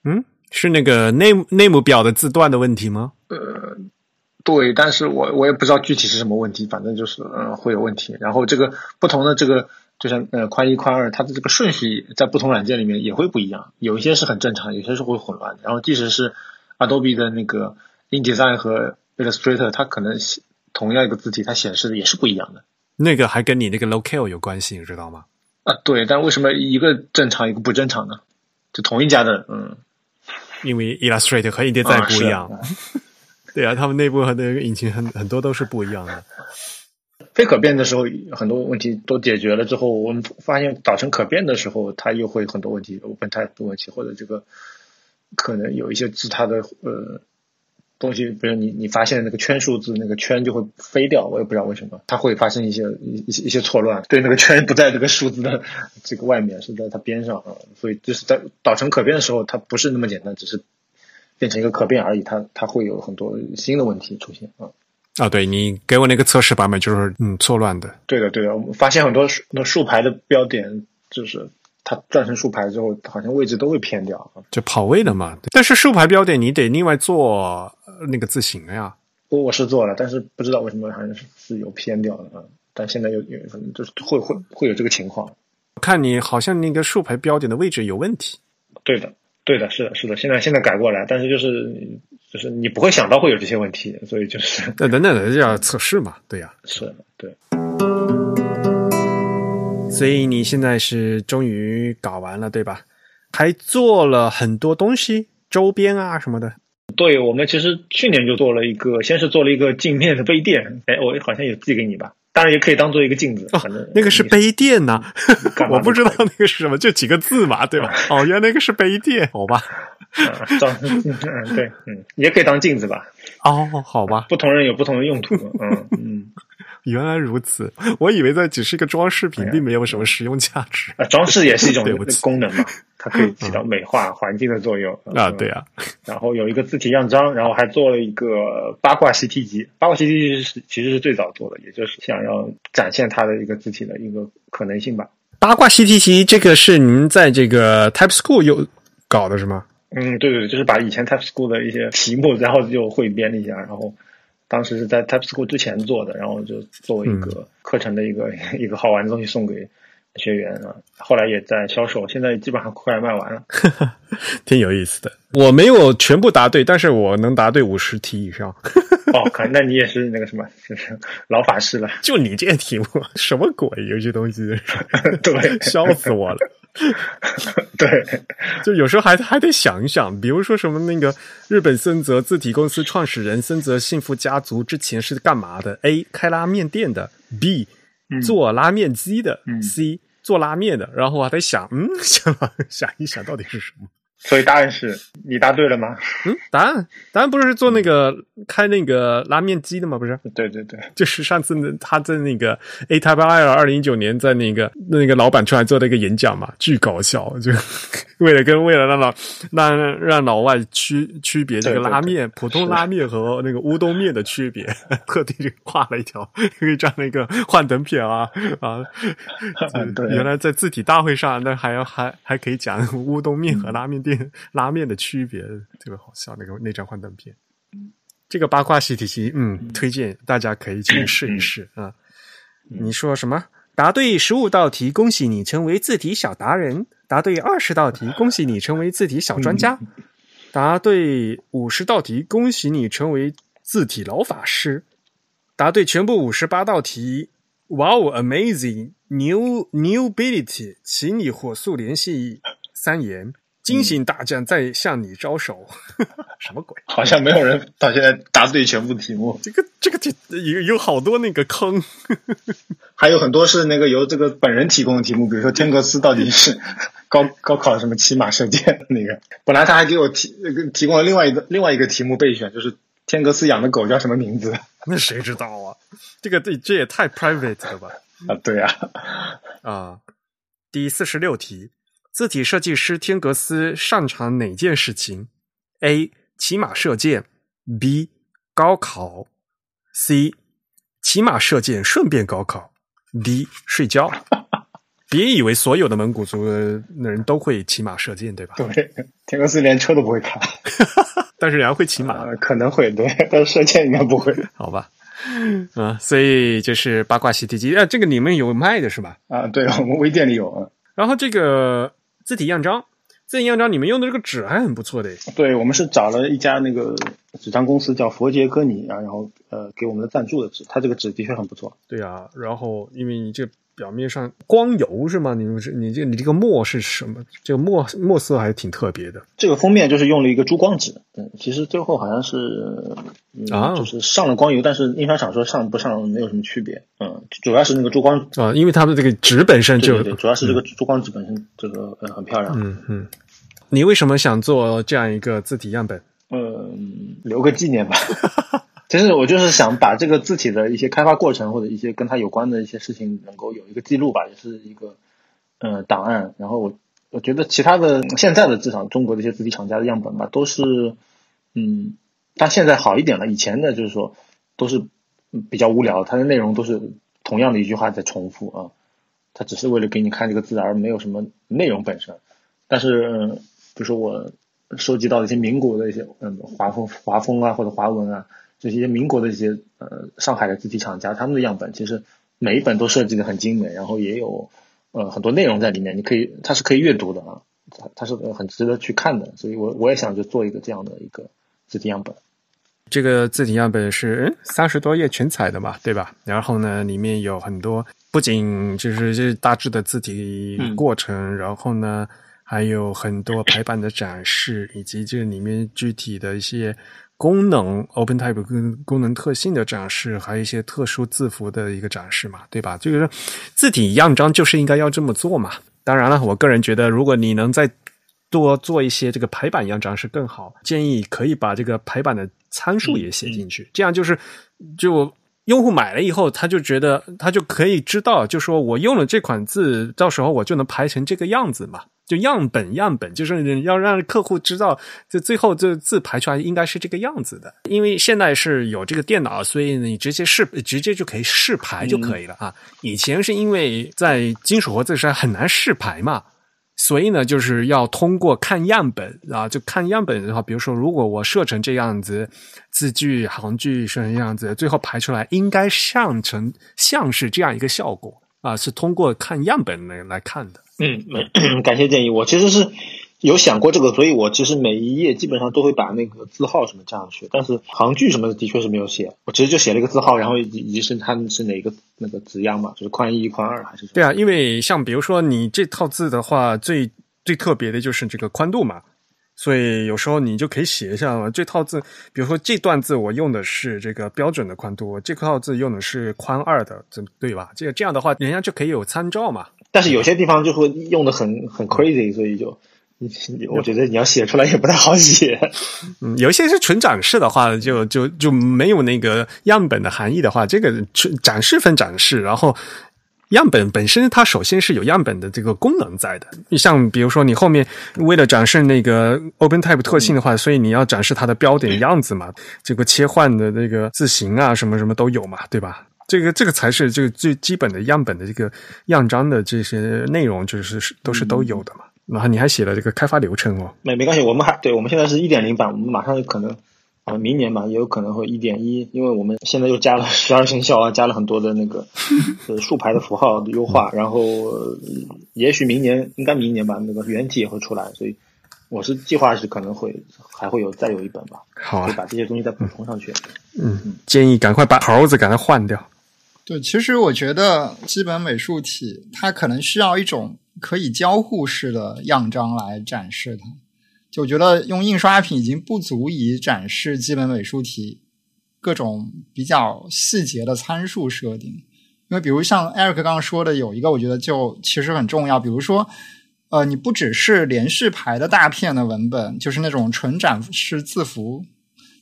Speaker 1: 嗯，是那个 name name 表的字段的问题吗？
Speaker 2: 呃，对，但是我我也不知道具体是什么问题，反正就是嗯会有问题。然后这个不同的这个，就像呃宽一宽二，它的这个顺序在不同软件里面也会不一样，有一些是很正常，有些是会混乱的。然后即使是 Adobe 的那个 InDesign 和 Illustrator，它可能同样一个字体，它显示的也是不一样的。
Speaker 1: 那个还跟你那个 locale 有关系，你知道吗？
Speaker 2: 啊，对，但为什么一个正常一个不正常呢？就同一家的，嗯，
Speaker 1: 因为 Illustrator 和 InDesign
Speaker 2: 啊
Speaker 1: 不一样，
Speaker 2: 是
Speaker 1: 对啊，他们内部和那个引擎很很多都是不一样的。
Speaker 2: 非可变的时候，很多问题都解决了之后，我们发现导成可变的时候，它又会很多问题，OpenType 的问题，或者这个可能有一些字它的呃东西，比如你你发现那个圈数字，那个圈就会飞掉，我也不知道为什么，它会发生一些一一些一些错乱，对，那个圈不在这个数字的这个外面，是在它边上啊，所以就是在导成可变的时候，它不是那么简单，只是变成一个可变而已，它它会有很多新的问题出现啊。
Speaker 1: 啊，对你给我那个测试版本就是嗯错乱的，
Speaker 2: 对的，对的，我们发现很多竖那竖排的标点，就是它转成竖排之后，好像位置都会偏掉啊。
Speaker 1: 就跑位的嘛。但是竖排标点你得另外做呃那个字形呀。
Speaker 2: 我我是做了，但是不知道为什么好像是是有偏掉的啊。但现在又有可能就是会会会有这个情况。
Speaker 1: 看你好像那个竖排标点的位置有问题。
Speaker 2: 对的，对的，是的，是的。现在现在改过来，但是就是就是你不会想到会有这些问题，所以就是
Speaker 1: 那等等的这要测试嘛，对呀、
Speaker 2: 是对。
Speaker 1: 所以你现在是终于搞完了，对吧？还做了很多东西，周边啊什么的。
Speaker 2: 对我们其实去年就做了一个，先是做了一个镜面的杯垫，哎，我好像有寄给你吧，当然也可以当做一个镜子，反正
Speaker 1: 哦那个是杯垫呐、我不知道那个是什么，就几个字嘛，对吧？哦，原来那个是杯垫，好吧？
Speaker 2: 啊，当 嗯对，嗯，也可以当镜子吧，
Speaker 1: 哦，好吧，
Speaker 2: 不同人有不同的用途，嗯嗯，
Speaker 1: 原来如此，我以为这只是一个装饰品，并没有什么实用价值
Speaker 2: 啊，装饰也是一种 功能嘛，它可以起到美化环境的作用
Speaker 1: 啊。
Speaker 2: 嗯
Speaker 1: 对啊，
Speaker 2: 然后有一个字体样章，然后还做了一个八卦习题集。八卦习题集是其实是最早做的，也就是想要展现它的一个字体的一个可能性吧。
Speaker 1: 八卦习题集这个是您在这个 Type School 有搞的是吗？
Speaker 2: 嗯，对对对，就是把以前 Type School 的一些题目，然后就汇编了一下，然后当时是在 Type School 之前做的，然后就作为一个课程的一个、一个好玩的东西送给学员啊。后来也在销售，现在基本上快卖完了。
Speaker 1: 挺有意思的。我没有全部答对，但是我能答对五十题以上。
Speaker 2: 哦，可那你也是那个什么，就是老法师了。
Speaker 1: 就你这些题目，什么鬼？有些东西，
Speaker 2: 对
Speaker 1: 笑死我了。
Speaker 2: 对，
Speaker 1: 就有时候还还得想一想，比如说什么那个日本森泽字体公司创始人森泽幸福家族之前是干嘛的？A. 开拉面店的，B. 做拉面机的、
Speaker 2: 嗯
Speaker 1: c 做拉面的。然后我还得想，嗯，想想一想到底是什么？
Speaker 2: 所以答案是你答对了吗？
Speaker 1: 嗯，答案答案不是做那个开那个拉面机的吗？不是，
Speaker 2: 对对对，
Speaker 1: 就是上次呢他在那个 A Type I 二零一九年在那个那个老板出来做的一个演讲嘛，巨搞笑，就 为了跟为了让老让让老外区区别这个拉面
Speaker 2: 对
Speaker 1: 普通拉面和那个乌冬面的区别，特地就画了一条这样的一个幻灯片啊啊，
Speaker 2: 对
Speaker 1: 原来在字体大会上，那还要还还可以讲乌冬面和拉面店、拉面的区别，特别好笑那个那张幻灯片。这个八卦习题集，嗯，推荐大家可以去试一试啊。你说什么？答对十五道题，恭喜你成为字体小达人；答对二十道题，恭喜你成为字体小专家；答对五十道题，恭喜你成为字体老法师；答对全部五十八道题，哇哦，amazing new new ability，请你火速联系三言。惊醒大将在向你招手，什么鬼？
Speaker 2: 好像没有人到现在答对全部题目，
Speaker 1: 这个这个题有有好多那个坑，
Speaker 2: 还有很多是那个由这个本人提供的题目，比如说天格斯到底是 高高考什么骑马射箭那个，本来他还给我提那个提供了另外一个另外一个题目备选，就是天格斯养的狗叫什么名字
Speaker 1: 那谁知道啊？这个这这也太 private 了吧？
Speaker 2: 啊？对啊，
Speaker 1: 啊，第四十六题，字体设计师天格斯擅长哪件事情？A. 骑马射箭，B. 高考，C. 骑马射箭顺便高考，D. 睡觉。别以为所有的蒙古族的人都会骑马射箭，对吧？
Speaker 2: 对，天格斯连车都不会开，
Speaker 1: 但是人家会骑马，
Speaker 2: 啊，可能会对，但射箭应该不会
Speaker 1: 好吧？啊，所以就是八卦习题集，啊，这个你们有卖的是吧？
Speaker 2: 啊。对我们微店里有啊。
Speaker 1: 然后这个字体样章，字体样章你们用的这个纸还很不错的，
Speaker 2: 对，我们是找了一家那个纸张公司叫佛杰科尼啊，然后呃给我们的赞助的纸，它这个纸的确很不错。
Speaker 1: 对啊。然后因为你这表面上光油是吗？你们是你这你这个墨是什么？这个墨墨色还挺特别的。
Speaker 2: 这个封面就是用了一个珠光纸，嗯，其实最后好像是嗯
Speaker 1: 啊
Speaker 2: 就是上了光油，但是印刷厂说上不上没有什么区别，嗯，主要是那个珠光，
Speaker 1: 啊，因为它的这个纸本身就
Speaker 2: 主要是这个珠光纸本身这个呃很漂亮，
Speaker 1: 嗯嗯。你为什么想做这样一个字体样本？
Speaker 2: 嗯，留个纪念吧。其实我就是想把这个字体的一些开发过程或者一些跟它有关的一些事情能够有一个记录吧，也是一个呃档案。然后我我觉得其他的现在的至少中国的一些字体厂家的样本吧，都是嗯，但现在好一点了。以前的就是说都是比较无聊，它的内容都是同样的一句话在重复啊，它只是为了给你看这个字，而没有什么内容本身。但是、嗯比如说我收集到一些民国的一些嗯华风华风啊或者华文啊。这些民国的一些呃上海的字体厂家，他们的样本其实每一本都设计的很精美，然后也有呃很多内容在里面，你可以它是可以阅读的啊，它它是很值得去看的，所以我我也想就做一个这样的一个字体样本。
Speaker 1: 这个字体样本是三十多页全彩的嘛，对吧？然后呢，里面有很多，不仅就是这大致的字体过程，然后呢，还有很多排版的展示，以及这里面具体的一些。功能 OpenType 跟功能特性的展示，还有一些特殊字符的一个展示嘛，对吧？就是字体样张就是应该要这么做嘛。当然了，我个人觉得，如果你能再多做一些这个排版样张是更好。建议可以把这个排版的参数也写进去，这样就是就用户买了以后，他就觉得他就可以知道，就说我用了这款字，到时候我就能排成这个样子嘛。就样本样本，就是要让客户知道，这最后这字排出来应该是这个样子的。因为现在是有这个电脑，所以你直接试，直接就可以试排就可以了啊。以前是因为在金属活字上很难试排嘛，所以呢，就是要通过看样本啊，就看样本的话，比如说如果我设成这样子，字句、行距是这样子，最后排出来应该像成像是这样一个效果啊，是通过看样本来来看的。
Speaker 2: 嗯，感谢建议。我其实是有想过这个，所以我其实每一页基本上都会把那个字号什么加上去，但是行距什么的的确是没有写。我其实就写了一个字号，然后以以及是它是哪个那个字样嘛，就是宽一、宽二还是？
Speaker 1: 对啊，因为像比如说你这套字的话，最最特别的就是这个宽度嘛，所以有时候你就可以写一下嘛。这套字，比如说这段字我用的是这个标准的宽度，这套字用的是宽二的，这对吧？这个这样的话，人家就可以有参照嘛。
Speaker 2: 但是有些地方就会用的很很 crazy，所以就，我觉得你要写出来也不太好写。
Speaker 1: 嗯，有一些是纯展示的话，就就就没有那个样本的含义的话，这个纯展示分展示，然后样本本身它首先是有样本的这个功能在的。你像比如说你后面为了展示那个 OpenType 特性的话，所以你要展示它的标点样子嘛，这个切换的那个字形啊，什么什么都有嘛，对吧？这个这个才是这个最基本的样本的这个样章的这些内容，就是都是都有的嘛。然后你还写了这个开发流程哦，
Speaker 2: 没没关系，我们还对我们现在是一点零版，我们马上可能啊明年吧也有可能会一点一，因为我们现在又加了 十二生肖啊，加了很多的那个 呃竖排的符号的优化，然后也许明年应该明年吧，那个原体也会出来，所以我是计划是可能会还会有再有一本吧，
Speaker 1: 好啊，
Speaker 2: 就把这些东西再补充上去。
Speaker 1: 嗯，建议赶快把猴子赶快换掉。
Speaker 3: 对，其实我觉得基本美术体它可能需要一种可以交互式的样章来展示它。就我觉得用印刷品已经不足以展示基本美术体各种比较细节的参数设定。因为比如像 Eric 刚刚说的，有一个我觉得就其实很重要，比如说，呃，你不只是连续排的大片的文本，就是那种纯展示字符。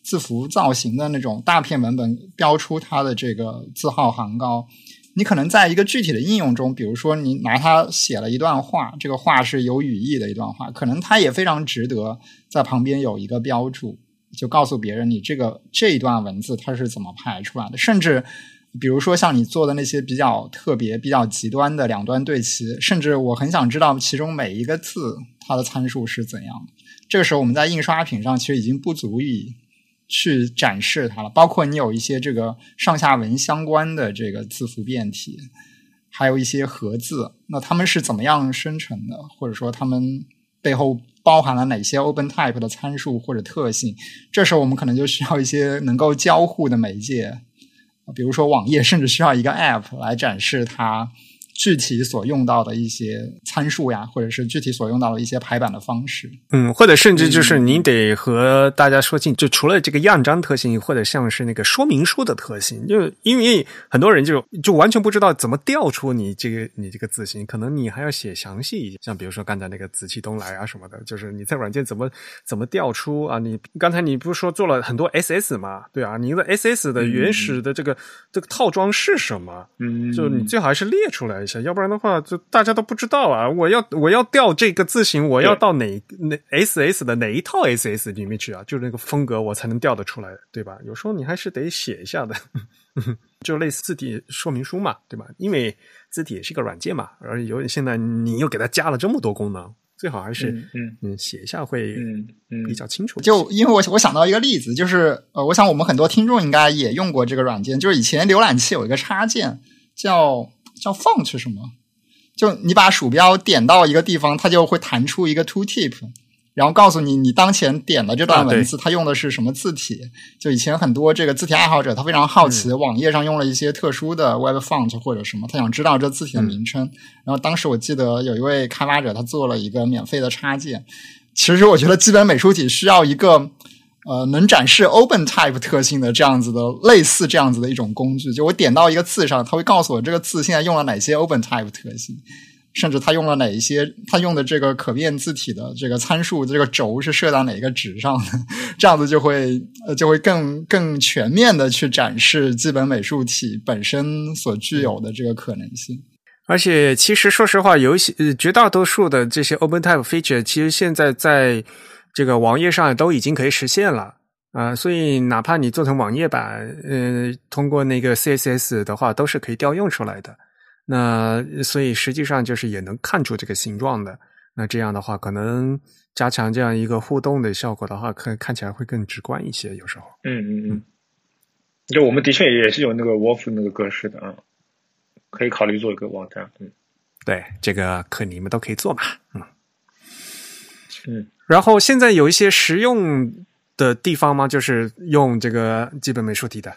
Speaker 3: 字符造型的那种大片文本标出它的这个字号行高，你可能在一个具体的应用中，比如说你拿它写了一段话，这个话是有语义的一段话，可能它也非常值得在旁边有一个标注，就告诉别人你这个这一段文字它是怎么排出来的。甚至比如说像你做的那些比较特别、比较极端的两端对齐，甚至我很想知道其中每一个字它的参数是怎样的。这个时候我们在印刷品上其实已经不足以。去展示它了，包括你有一些这个上下文相关的这个字符变体，还有一些合字，那它们是怎么样生成的？或者说它们背后包含了哪些 OpenType 的参数或者特性？这时候我们可能就需要一些能够交互的媒介，比如说网页，甚至需要一个 App 来展示它具体所用到的一些参数呀，或者是具体所用到的一些排版的方式。
Speaker 1: 嗯，或者甚至就是你得和大家说清，就除了这个样章特性，或者像是那个说明书的特性，就因为很多人就就完全不知道怎么调出你这个你这个字形，可能你还要写详细一些，像比如说刚才那个紫气东来啊什么的，就是你在软件怎么怎么调出啊？你刚才你不是说做了很多 SS 吗？对啊，你的 SS 的原始的这个、这个套装是什么？
Speaker 2: 嗯，
Speaker 1: 就你最好还是列出来一下，要不然的话，就大家都不知道啊。我要我要调这个字形，我要到哪哪 SS 的哪一套 SS 里面去啊？就是那个风格，我才能调得出来，对吧？有时候你还是得写一下的，就类似字体说明书嘛，对吧？因为字体也是一个软件嘛，而有现在你又给它加了这么多功能，最好还是
Speaker 2: 嗯
Speaker 1: 嗯写一下会
Speaker 2: 嗯嗯
Speaker 1: 比较清楚。
Speaker 3: 就因为我我想到一个例子，就是呃，我想我们很多听众应该也用过这个软件，就是以前浏览器有一个插件叫叫 font 什么，就你把鼠标点到一个地方，它就会弹出一个 tooltip，然后告诉你你当前点的这段文字它用的是什么字体。就以前很多这个字体爱好者他非常好奇，网页上用了一些特殊的 web font 或者什么，他想知道这字体的名称。然后当时我记得有一位开发者他做了一个免费的插件。其实我觉得基本美术体需要一个。呃，能展示 Open Type 特性的这样子的类似这样子的一种工具，就我点到一个字上，它会告诉我这个字现在用了哪些 Open Type 特性，甚至它用了哪一些，它用的这个可变字体的这个参数，这个轴是设到哪个值上的，这样子就会呃就会更更全面的去展示基本美术体本身所具有的这个可能性。
Speaker 1: 而且，其实说实话，有一些绝大多数的这些 Open Type feature，其实现在在这个网页上都已经可以实现了啊、所以哪怕你做成网页版，呃，通过那个 CSS 的话，都是可以调用出来的。那所以实际上就是也能看出这个形状的。那这样的话，可能加强这样一个互动的效果的话，看看起来会更直观一些。有时候，
Speaker 2: 嗯嗯嗯，就我们的确也是有那个 Wolf 那个格式的啊，可以考虑做一个网站。嗯
Speaker 1: 对这个可你们都可以做嘛，嗯。
Speaker 2: 嗯，
Speaker 1: 然后现在有一些实用的地方吗？就是用这个基本美术体的。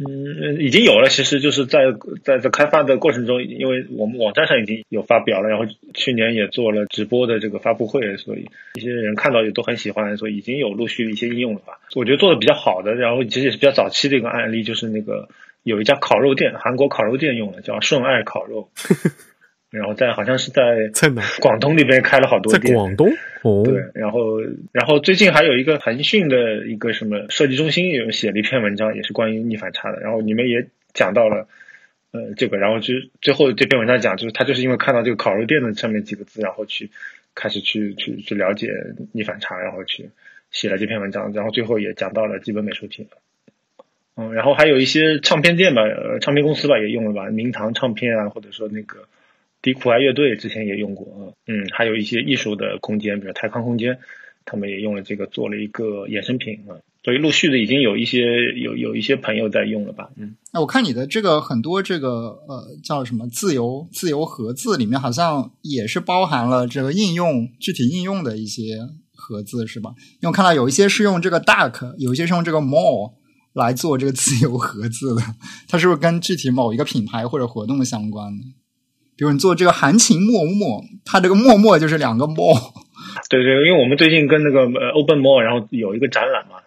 Speaker 2: 嗯，已经有了。其实就是在在在开发的过程中，因为我们网站上已经有发表了，然后去年也做了直播的这个发布会，所以一些人看到也都很喜欢，所以已经有陆续一些应用了吧。我觉得做的比较好的，然后其实也是比较早期的一个案例，就是那个有一家烤肉店，韩国烤肉店用的，叫顺爱烤肉，然后在好像是在
Speaker 1: 在哪？
Speaker 2: 广东那边开了好多店
Speaker 1: 在
Speaker 2: 店。
Speaker 1: 广东哦，
Speaker 2: 对，然后然后最近还有一个腾讯的一个什么设计中心有写了一篇文章，也是关于逆反差的，然后你们也讲到了呃这个，然后就最后这篇文章讲，就是他就是因为看到这个烤肉店的上面几个字，然后去开始去去去了解逆反差，然后去写了这篇文章，然后最后也讲到了基本美术体。嗯，然后还有一些唱片店吧，呃，唱片公司吧也用了吧，明堂唱片啊，或者说那个迪苦艾乐队之前也用过，嗯，还有一些艺术的空间，比如泰康空间，他们也用了这个做了一个衍生品啊，所以陆续的已经有一些有有一些朋友在用了吧，嗯，
Speaker 3: 哎，我看你的这个很多这个呃叫什么自由自由盒子里面好像也是包含了这个应用具体应用的一些盒子是吧？因为我看到有一些是用这个 Duck，有一些是用这个 More 来做这个自由盒子的，它是不是跟具体某一个品牌或者活动相关？比如你做这个含情脉脉，它这个脉脉就是两个 more，
Speaker 2: 对对，因为我们最近跟那个呃 Open Mall 然后有一个展览嘛。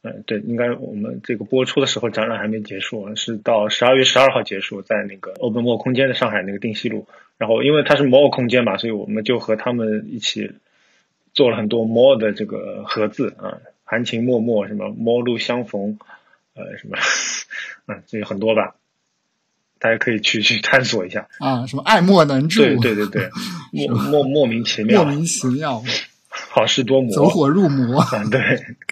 Speaker 2: 嗯，对，应该我们这个播出的时候展览还没结束，是到十二月十二号结束，在那个 Open Mall 空间的上海那个定西路。然后因为它是 Mall 空间嘛，所以我们就和他们一起做了很多 Mall 的这个盒子啊，含情脉脉，什么陌路相逢，呃，什么，嗯，这有很多吧，大家可以去去探索一下。
Speaker 3: 啊，什么爱莫能助，
Speaker 2: 对对对对，莫莫莫名其妙，
Speaker 3: 莫名其妙，
Speaker 2: 好事多磨，
Speaker 3: 走火入魔。
Speaker 2: 嗯，对，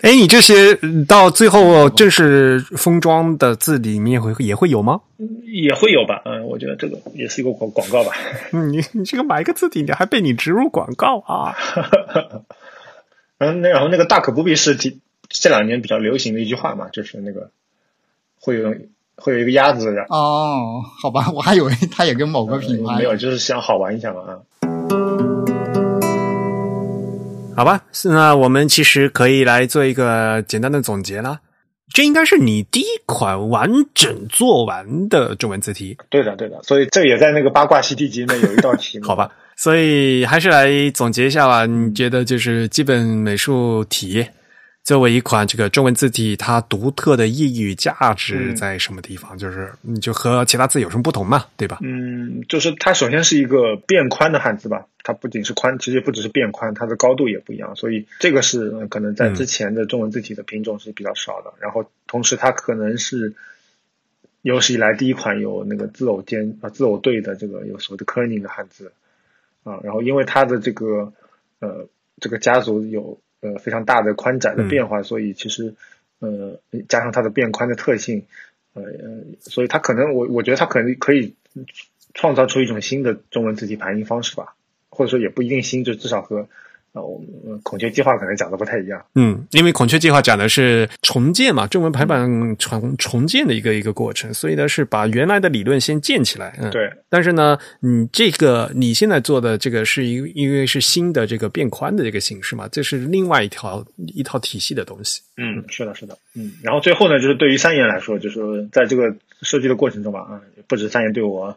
Speaker 1: 哎，你这些嗯到最后正式封装的字里面会也会有吗？
Speaker 2: 也会有吧，嗯，我觉得这个也是一个广广告吧。
Speaker 1: 嗯，你你这个买一个字体，你还被你植入广告啊？
Speaker 2: 嗯，那然后那个大可不必是提这两年比较流行的一句话嘛，就是那个会有会有一个鸭子，然后
Speaker 3: 哦，好吧，我还以为它也跟某个品牌
Speaker 2: 没有，就是想好玩一下嘛啊。
Speaker 1: 好吧，那我们其实可以来做一个简单的总结啦。这应该是你第一款完整做完的中文字体，
Speaker 2: 对的，对的，所以这也在那个八卦习题集里面有一道题目。
Speaker 1: 好吧？所以还是来总结一下吧。你觉得就是基本美术体作为一款这个中文字体，它独特的意义与价值在什么地方？就是你就和其他字有什么不同嘛？对吧？
Speaker 2: 嗯，就是它首先是一个变宽的汉字吧，它不仅是宽，其实不只是变宽，它的高度也不一样，所以这个是呃可能在之前的中文字体的品种是比较少的。然后同时它可能是有史以来第一款有那个字偶间啊字偶对的这个有所谓的 kerning 的汉字啊，然后因为它的这个呃这个家族有呃非常大的宽窄的变化，所以其实呃加上它的变宽的特性，呃呃，所以它可能我我觉得它可能可以创造出一种新的中文字体排印方式吧，或者说也不一定新，就至少和呃我们孔雀计划可能讲的不太一样。
Speaker 1: 嗯，因为孔雀计划讲的是重建嘛，中文排版重重建的一个一个过程，所以呢是把原来的理论先建起来。嗯，
Speaker 2: 对，
Speaker 1: 但是呢，你这个你现在做的这个是因因为是新的这个变宽的这个形式嘛，这是另外一条一套体系的东西。
Speaker 2: 嗯，是的，是的，嗯，然后最后呢，就是对于三言来说，就是在这个设计的过程中吧，啊，不止三言对我，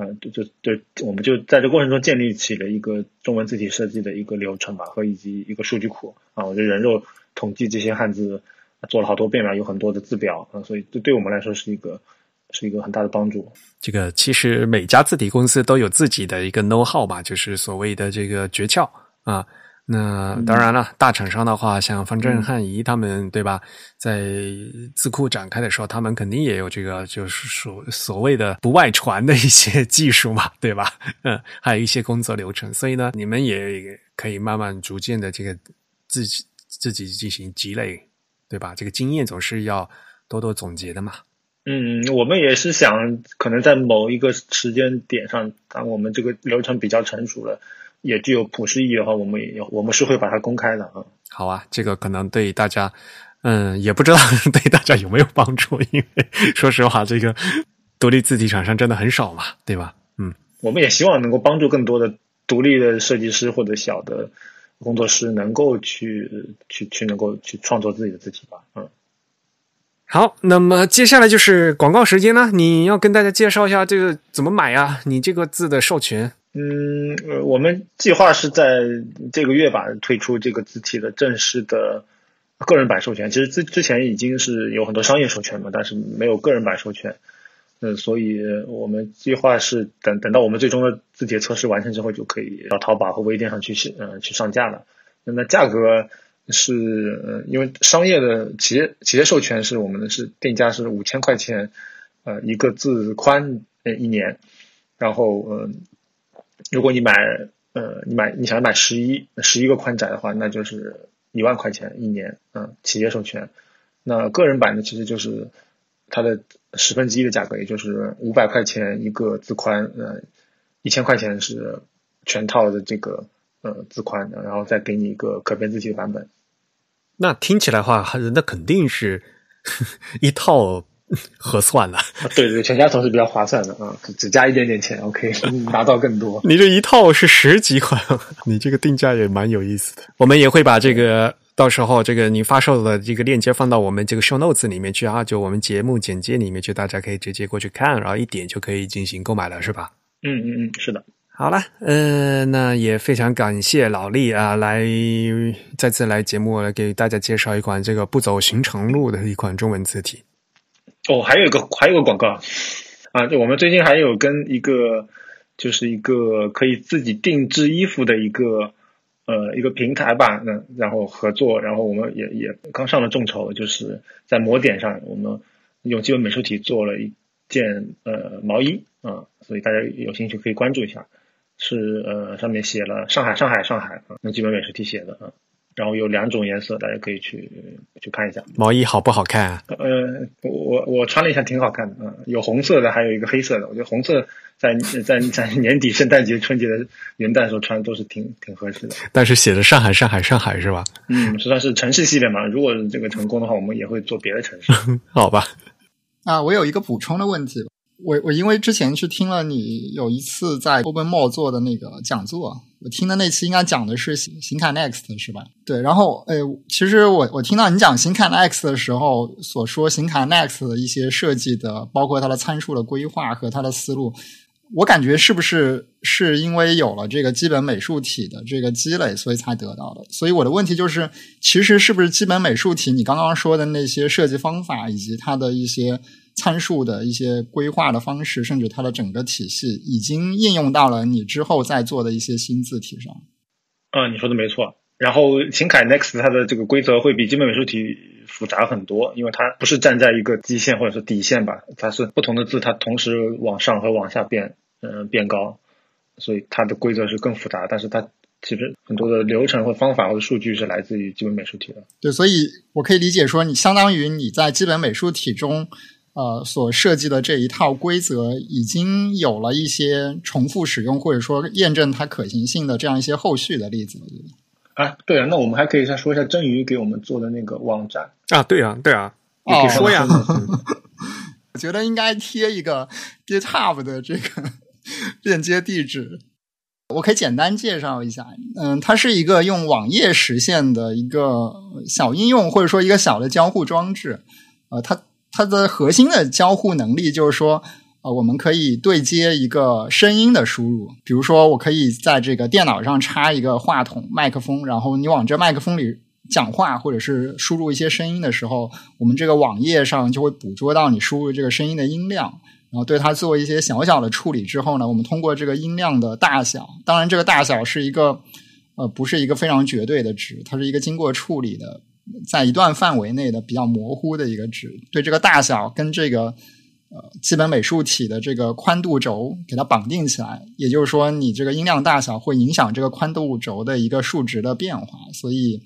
Speaker 2: 啊，就就就我们就在这过程中建立起了一个中文字体设计的一个流程吧，和以及一个数据库啊，我觉得人肉统计这些汉字做了好多遍了，有很多的字表啊，所以这对我们来说是一个是一个很大的帮助。
Speaker 1: 这个其实每家字体公司都有自己的一个 know how 吧，就是所谓的这个诀窍啊。那当然了，大厂商的话，像方正汉仪他们，对吧？在字库展开的时候，他们肯定也有这个，就是所所谓的不外传的一些技术嘛，对吧？嗯，还有一些工作流程，所以呢，你们也可以慢慢逐渐的这个自己自己进行积累，对吧？这个经验总是要多多总结的嘛。
Speaker 2: 嗯，我们也是想，可能在某一个时间点上，当我们这个流程比较成熟了。也具有普适意义的话，我们也要，我们是会把它公开的啊。
Speaker 1: 好啊，这个可能对大家，嗯，也不知道 对大家有没有帮助，因为说实话，这个独立字体厂商真的很少嘛，对吧？嗯，
Speaker 2: 我们也希望能够帮助更多的独立的设计师或者小的工作室，能够去去去能够去创作自己的字体吧。嗯，
Speaker 1: 好，那么接下来就是广告时间了，你要跟大家介绍一下这个怎么买啊？你这个字的授权。
Speaker 2: 嗯，我们计划是在这个月吧推出这个字体的正式的个人版授权。其实之之前已经是有很多商业授权嘛，但是没有个人版授权。嗯，所以我们计划是等等到我们最终的字节测试完成之后，就可以到淘宝和微店上去嗯去上架了。那价格是呃，因为商业的企业企业授权是我们的是定价是五千块钱呃一个字宽呃一年，然后嗯。如果你买，呃，你买你想买十一十一个宽窄的话，那就是一万块钱一年，嗯，企业授权。那个人版的其实就是它的十分之一的价格，也就是五百块钱一个字宽，呃，一千块钱是全套的这个呃字宽，然后再给你一个可变字体的版本。
Speaker 1: 那听起来话，那肯定是 一套。合算了，
Speaker 2: 对对，全家桶是比较划算的啊，只加一点点钱，OK，拿到更多。
Speaker 1: 你这一套是十几款，你这个定价也蛮有意思的。我们也会把这个到时候这个你发售的这个链接放到我们这个 show notes 里面去啊，就我们节目简介里面去，大家可以直接过去看，然后一点就可以进行购买了，是吧？
Speaker 2: 嗯嗯嗯，是的。
Speaker 1: 好了，呃，那也非常感谢老力啊，来再次来节目来给大家介绍一款这个不走寻常路的一款中文字体。
Speaker 2: 哦，还有一个还有个广告啊！就我们最近还有跟一个，就是一个可以自己定制衣服的一个呃一个平台吧，那然后合作，然后我们也也刚上了众筹，就是在模点上，我们用基本美术体做了一件呃毛衣啊，所以大家有兴趣可以关注一下，是呃上面写了上海上海上海啊，用基本美术体写的啊。然后有两种颜色，大家可以去去看一下。
Speaker 1: 毛衣好不好看啊？
Speaker 2: 呃，我我穿了一下，挺好看的嗯。有红色的，还有一个黑色的。我觉得红色在在在年底圣诞节、春节的元旦的时候穿都是挺挺合适的。
Speaker 1: 但是写着上海、上海、上海是吧？
Speaker 2: 嗯，实际上是城市系列嘛。如果这个成功的话，我们也会做别的城市。
Speaker 1: 好吧。
Speaker 3: 啊，我有一个补充的问题。我我因为之前去听了你有一次在 Open Mall 做的那个讲座，我听的那期应该讲的是行行侃 Next 是吧？对，然后呃，其实我我听到你讲行侃 Next 的时候，所说行侃 Next 的一些设计的，包括它的参数的规划和它的思路，我感觉是不是是因为有了这个基本美术体的这个积累，所以才得到的？所以我的问题就是，其实是不是基本美术体你刚刚说的那些设计方法以及它的一些。参数的一些规划的方式，甚至它的整个体系，已经应用到了你之后在做的一些新字体上。
Speaker 2: 嗯，你说的没错。然后秦凯 Next 它的这个规则会比基本美术体复杂很多，因为它不是站在一个基线或者是底线吧，它是不同的字它同时往上和往下变，嗯，变高，所以它的规则是更复杂。但是它其实很多的流程或方法或者数据是来自于基本美术体的。
Speaker 3: 对，所以我可以理解说，你相当于你在基本美术体中。呃，所设计的这一套规则已经有了一些重复使用，或者说验证它可行性的这样一些后续的例子。
Speaker 2: 啊，对啊，那我们还可以再说一下真鱼给我们做的那个网站
Speaker 1: 啊，对啊，对啊，你可以说呀。
Speaker 3: 我觉得应该贴一个 GitHub 的这个 链接地址，我可以简单介绍一下。嗯，它是一个用网页实现的一个小应用，或者说一个小的交互装置。呃，它。它的核心的交互能力就是说，呃，我们可以对接一个声音的输入，比如说，我可以在这个电脑上插一个话筒、麦克风，然后你往这麦克风里讲话，或者是输入一些声音的时候，我们这个网页上就会捕捉到你输入这个声音的音量，然后对它做一些小小的处理之后呢，我们通过这个音量的大小，当然这个大小是一个呃不是一个非常绝对的值，它是一个经过处理的。在一段范围内的比较模糊的一个值，对这个大小跟这个呃基本美术体的这个宽度轴给它绑定起来，也就是说，你这个音量大小会影响这个宽度轴的一个数值的变化。所以，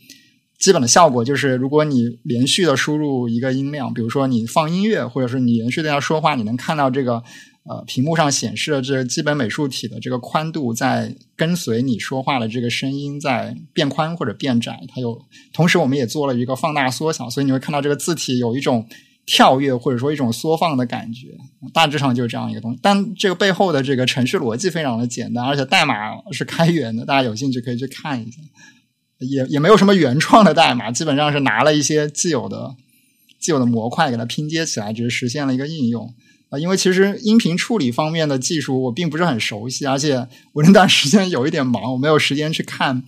Speaker 3: 基本的效果就是，如果你连续的输入一个音量，比如说你放音乐，或者是你连续在那说话，你能看到这个。呃，屏幕上显示的这个基本美术体的这个宽度，在跟随你说话的这个声音在变宽或者变窄。它有，同时我们也做了一个放大缩小，所以你会看到这个字体有一种跳跃或者说一种缩放的感觉。大致上就是这样一个东西。但这个背后的这个程序逻辑非常的简单，而且代码是开源的，大家有兴趣可以去看一下。也也没有什么原创的代码，基本上是拿了一些既有的既有的模块给它拼接起来，只是实现了一个应用。因为其实音频处理方面的技术我并不是很熟悉，而且我那段 时间有一点忙，我没有时间去看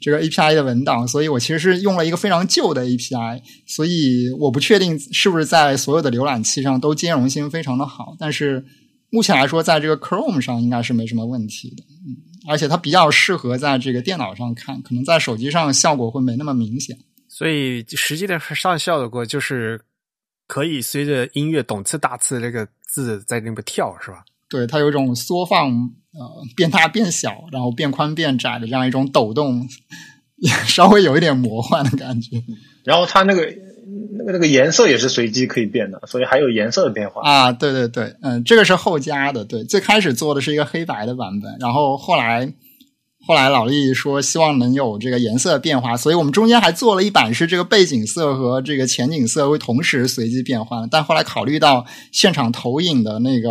Speaker 3: 这个 API 的文档，所以我其实是用了一个非常旧的 API，所以我不确定是不是在所有的浏览器上都兼容性非常的好。但是目前来说，在这个 Chrome 上应该是没什么问题的，嗯，而且它比较适合在这个电脑上看，可能在手机上效果会没那么明显。
Speaker 1: 所以实际的上效果就是可以随着音乐懂次大次这个。字在那边跳是吧？
Speaker 3: 对，它有一种缩放，呃，变大变小，然后变宽变窄的这样一种抖动，稍微有一点魔幻的感觉。
Speaker 2: 然后它那个那个那个颜色也是随机可以变的，所以还有颜色的变化
Speaker 3: 啊！对对对，嗯，这个是后加的。对，最开始做的是一个黑白的版本，然后后来。后来老力说希望能有这个颜色变化，所以我们中间还做了一版是这个背景色和这个前景色会同时随机变换。但后来考虑到现场投影的那个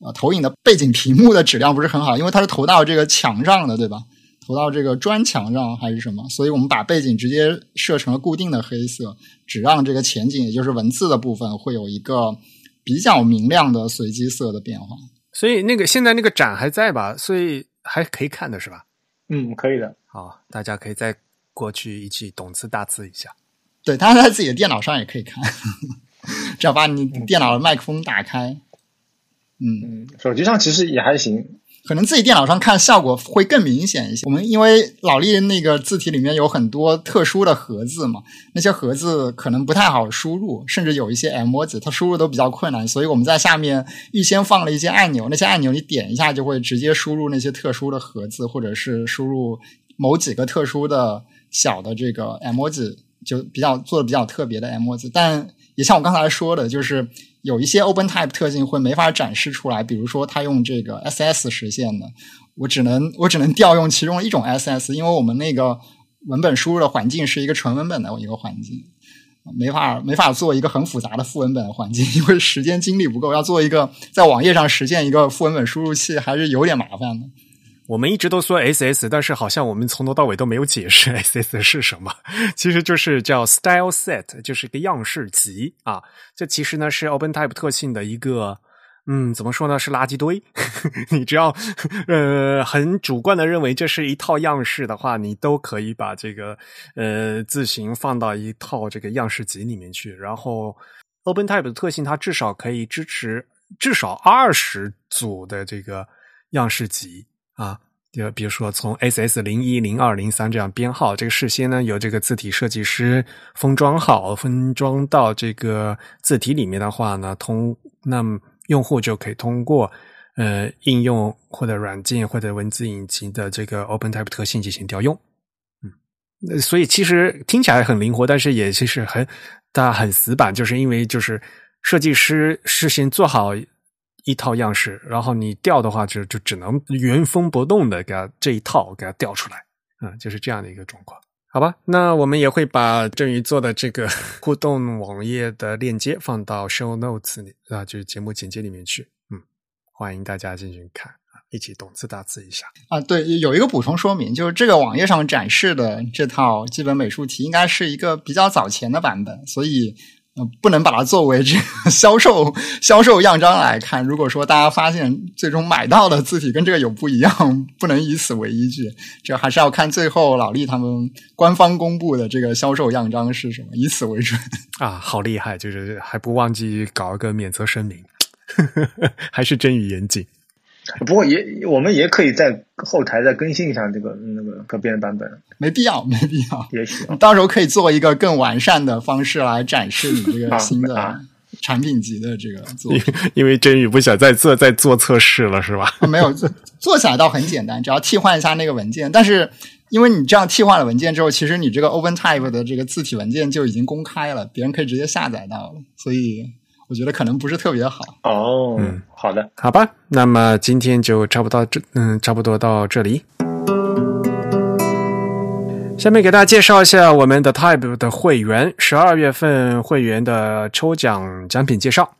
Speaker 3: 呃投影的背景屏幕的质量不是很好，因为它是投到这个墙上的，对吧？投到这个砖墙上还是什么？所以我们把背景直接设成了固定的黑色，只让这个前景也就是文字的部分会有一个比较明亮的随机色的变化。
Speaker 1: 所以那个现在那个展还在吧？所以还可以看的是吧？
Speaker 2: 嗯，可以的。
Speaker 1: 好，大家可以再过去一起懂字大字一下。
Speaker 3: 对，大家在自己的电脑上也可以看，只要把你电脑的麦克风打开。
Speaker 2: 嗯，手机上其实也还行。
Speaker 3: 可能自己电脑上看效果会更明显一些。我们因为老力那个字体里面有很多特殊的盒子嘛，那些盒子可能不太好输入，甚至有一些 M 字它输入都比较困难，所以我们在下面预先放了一些按钮，那些按钮你点一下就会直接输入那些特殊的盒子，或者是输入某几个特殊的小的这个 M 字，就比较做的比较特别的 M 字。但也像我刚才说的，就是。有一些 OpenType 特性会没法展示出来，比如说它用这个 SS 实现的，我只能我只能调用其中一种 SS，因为我们那个文本输入的环境是一个纯文本的一个环境，没法没法做一个很复杂的副文本的环境，因为时间精力不够，要做一个在网页上实现一个副文本输入器还是有点麻烦的。
Speaker 1: 我们一直都说 SS，但是好像我们从头到尾都没有解释 SS 是什么。其实就是叫 Style Set，就是一个样式集啊。这其实呢是 OpenType 特性的一个，嗯，怎么说呢？是垃圾堆。你只要呃很主观的认为这是一套样式的话，你都可以把这个呃字形放到一套这个样式集里面去。然后 OpenType 的特性，它至少可以支持至少二十组的这个样式集。啊，就比如说从 SS 零一、零二、零三这样编号，这个事先呢由这个字体设计师封装好，封装到这个字体里面的话呢，通那么用户就可以通过呃应用或者软件或者文字引擎的这个 OpenType 特性进行调用。嗯，所以其实听起来很灵活，但是也其实很大很死板，就是因为就是设计师事先做好。一套样式，然后你调的话，就就只能原封不动的给它这一套给它调出来，啊，就是这样的一个状况，好吧？那我们也会把郑宇做的这个互动网页的链接放到 show notes 里啊，就是节目简介里面去，嗯，欢迎大家进去看啊，一起懂字打字一下
Speaker 3: 啊。对，有一个补充说明，就是这个网页上展示的这套基本美术题应该是一个比较早前的版本，所以。不能把它作为这个 销售销售样章来看。如果说大家发现最终买到的字体跟这个有不一样，不能以此为依据。这还是要看最后老力他们官方公布的这个销售样章是什么，以此为准
Speaker 1: 啊！好厉害，就是还不忘记搞一个免责声明，还是真与严谨。
Speaker 2: 不过也，我们也可以在后台再更新一下这个那个可变版本。
Speaker 3: 没必要，没必要。
Speaker 2: 也许
Speaker 3: 到时候可以做一个更完善的方式来展示你这个新的产品级的这个做。
Speaker 1: 因为真宇不想再做再做测试了，是吧？
Speaker 3: 没有，做做起来倒很简单，只要替换一下那个文件。但是因为你这样替换了文件之后，其实你这个 OpenType 的这个字体文件就已经公开了，别人可以直接下载到了，所以。我觉得可能不是特别好
Speaker 2: 哦。嗯，好的，
Speaker 1: 好吧。那么今天就差不多这，嗯，差不多到这里。下面给大家介绍一下我们的 Type 的会员十二月份会员的抽奖奖品介绍。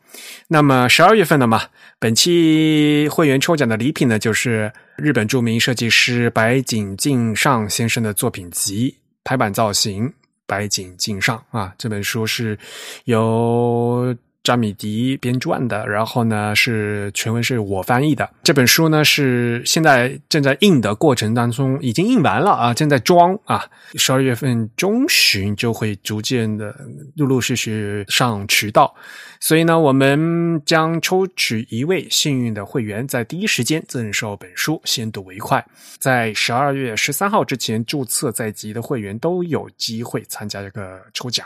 Speaker 1: 那么十二月份的嘛，本期会员抽奖的礼品呢，就是日本著名设计师白井敬上先生的作品集《排版造型》。白井敬上啊，这本书是由。扎米迪编撰的，然后呢是全文是我翻译的。这本书呢是现在正在印的过程当中，已经印完了啊，正在装啊。十二月份中旬就会逐渐的陆陆续续上渠道，所以呢，我们将抽取一位幸运的会员，在第一时间赠送本书，先睹为快。在十二月十三号之前注册在籍的会员都有机会参加这个抽奖。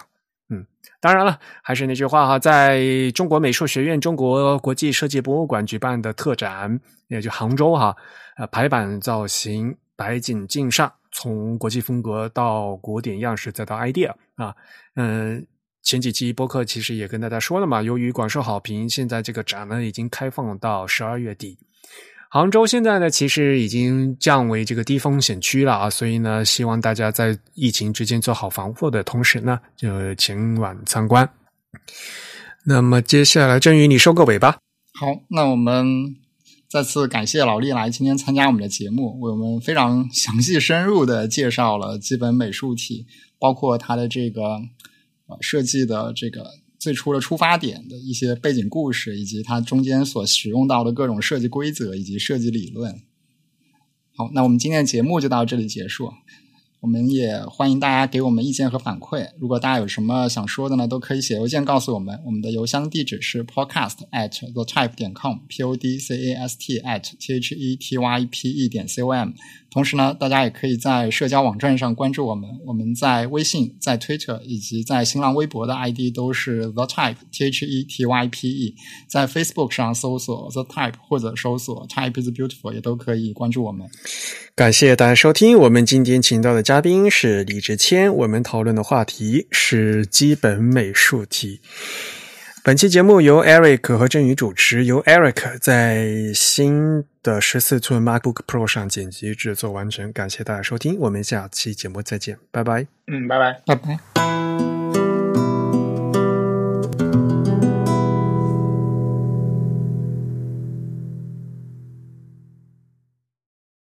Speaker 1: 嗯当然了，还是那句话哈，在中国美术学院、中国国际设计博物馆举办的特展，也就杭州哈，呃，排版造型白景镜上，从国际风格到古典样式，再到 idea 啊，嗯，前几期播客其实也跟大家说了嘛，由于广受好评，现在这个展呢已经开放到十二月底。杭州现在呢，其实已经降为这个低风险区了啊，所以呢，希望大家在疫情之间做好防护的同时呢，就前往参观。那么接下来，振宇，你收个尾吧。
Speaker 3: 好，那我们再次感谢老厉来今天参加我们的节目，为我们非常详细深入的介绍了基本美术体，包括它的这个呃设计的这个。最初的出发点的一些背景故事，以及它中间所使用到的各种设计规则以及设计理论。好，那我们今天的节目就到这里结束。我们也欢迎大家给我们意见和反馈。如果大家有什么想说的呢，都可以写邮件告诉我们。我们的邮箱地址是 podcast at the type 点 com，p o d c a s t at t h e t y p e 点 c o m。同时呢，大家也可以在社交网站上关注我们。我们在微信、在 Twitter 以及在新浪微博的 ID 都是 The Type T H E T Y P E。在 Facebook 上搜索 The Type 或者搜索 Type is Beautiful 也都可以关注我们。
Speaker 1: 感谢大家收听。我们今天请到的嘉宾是李志谦。我们讨论的话题是基本美术题。本期节目由 Eric 和振宇主持，由 Eric 在新的十四寸 MacBook Pro 上剪辑制作完成。感谢大家收听，我们下期节目再见，拜拜。
Speaker 2: 嗯，拜拜，
Speaker 3: 拜拜。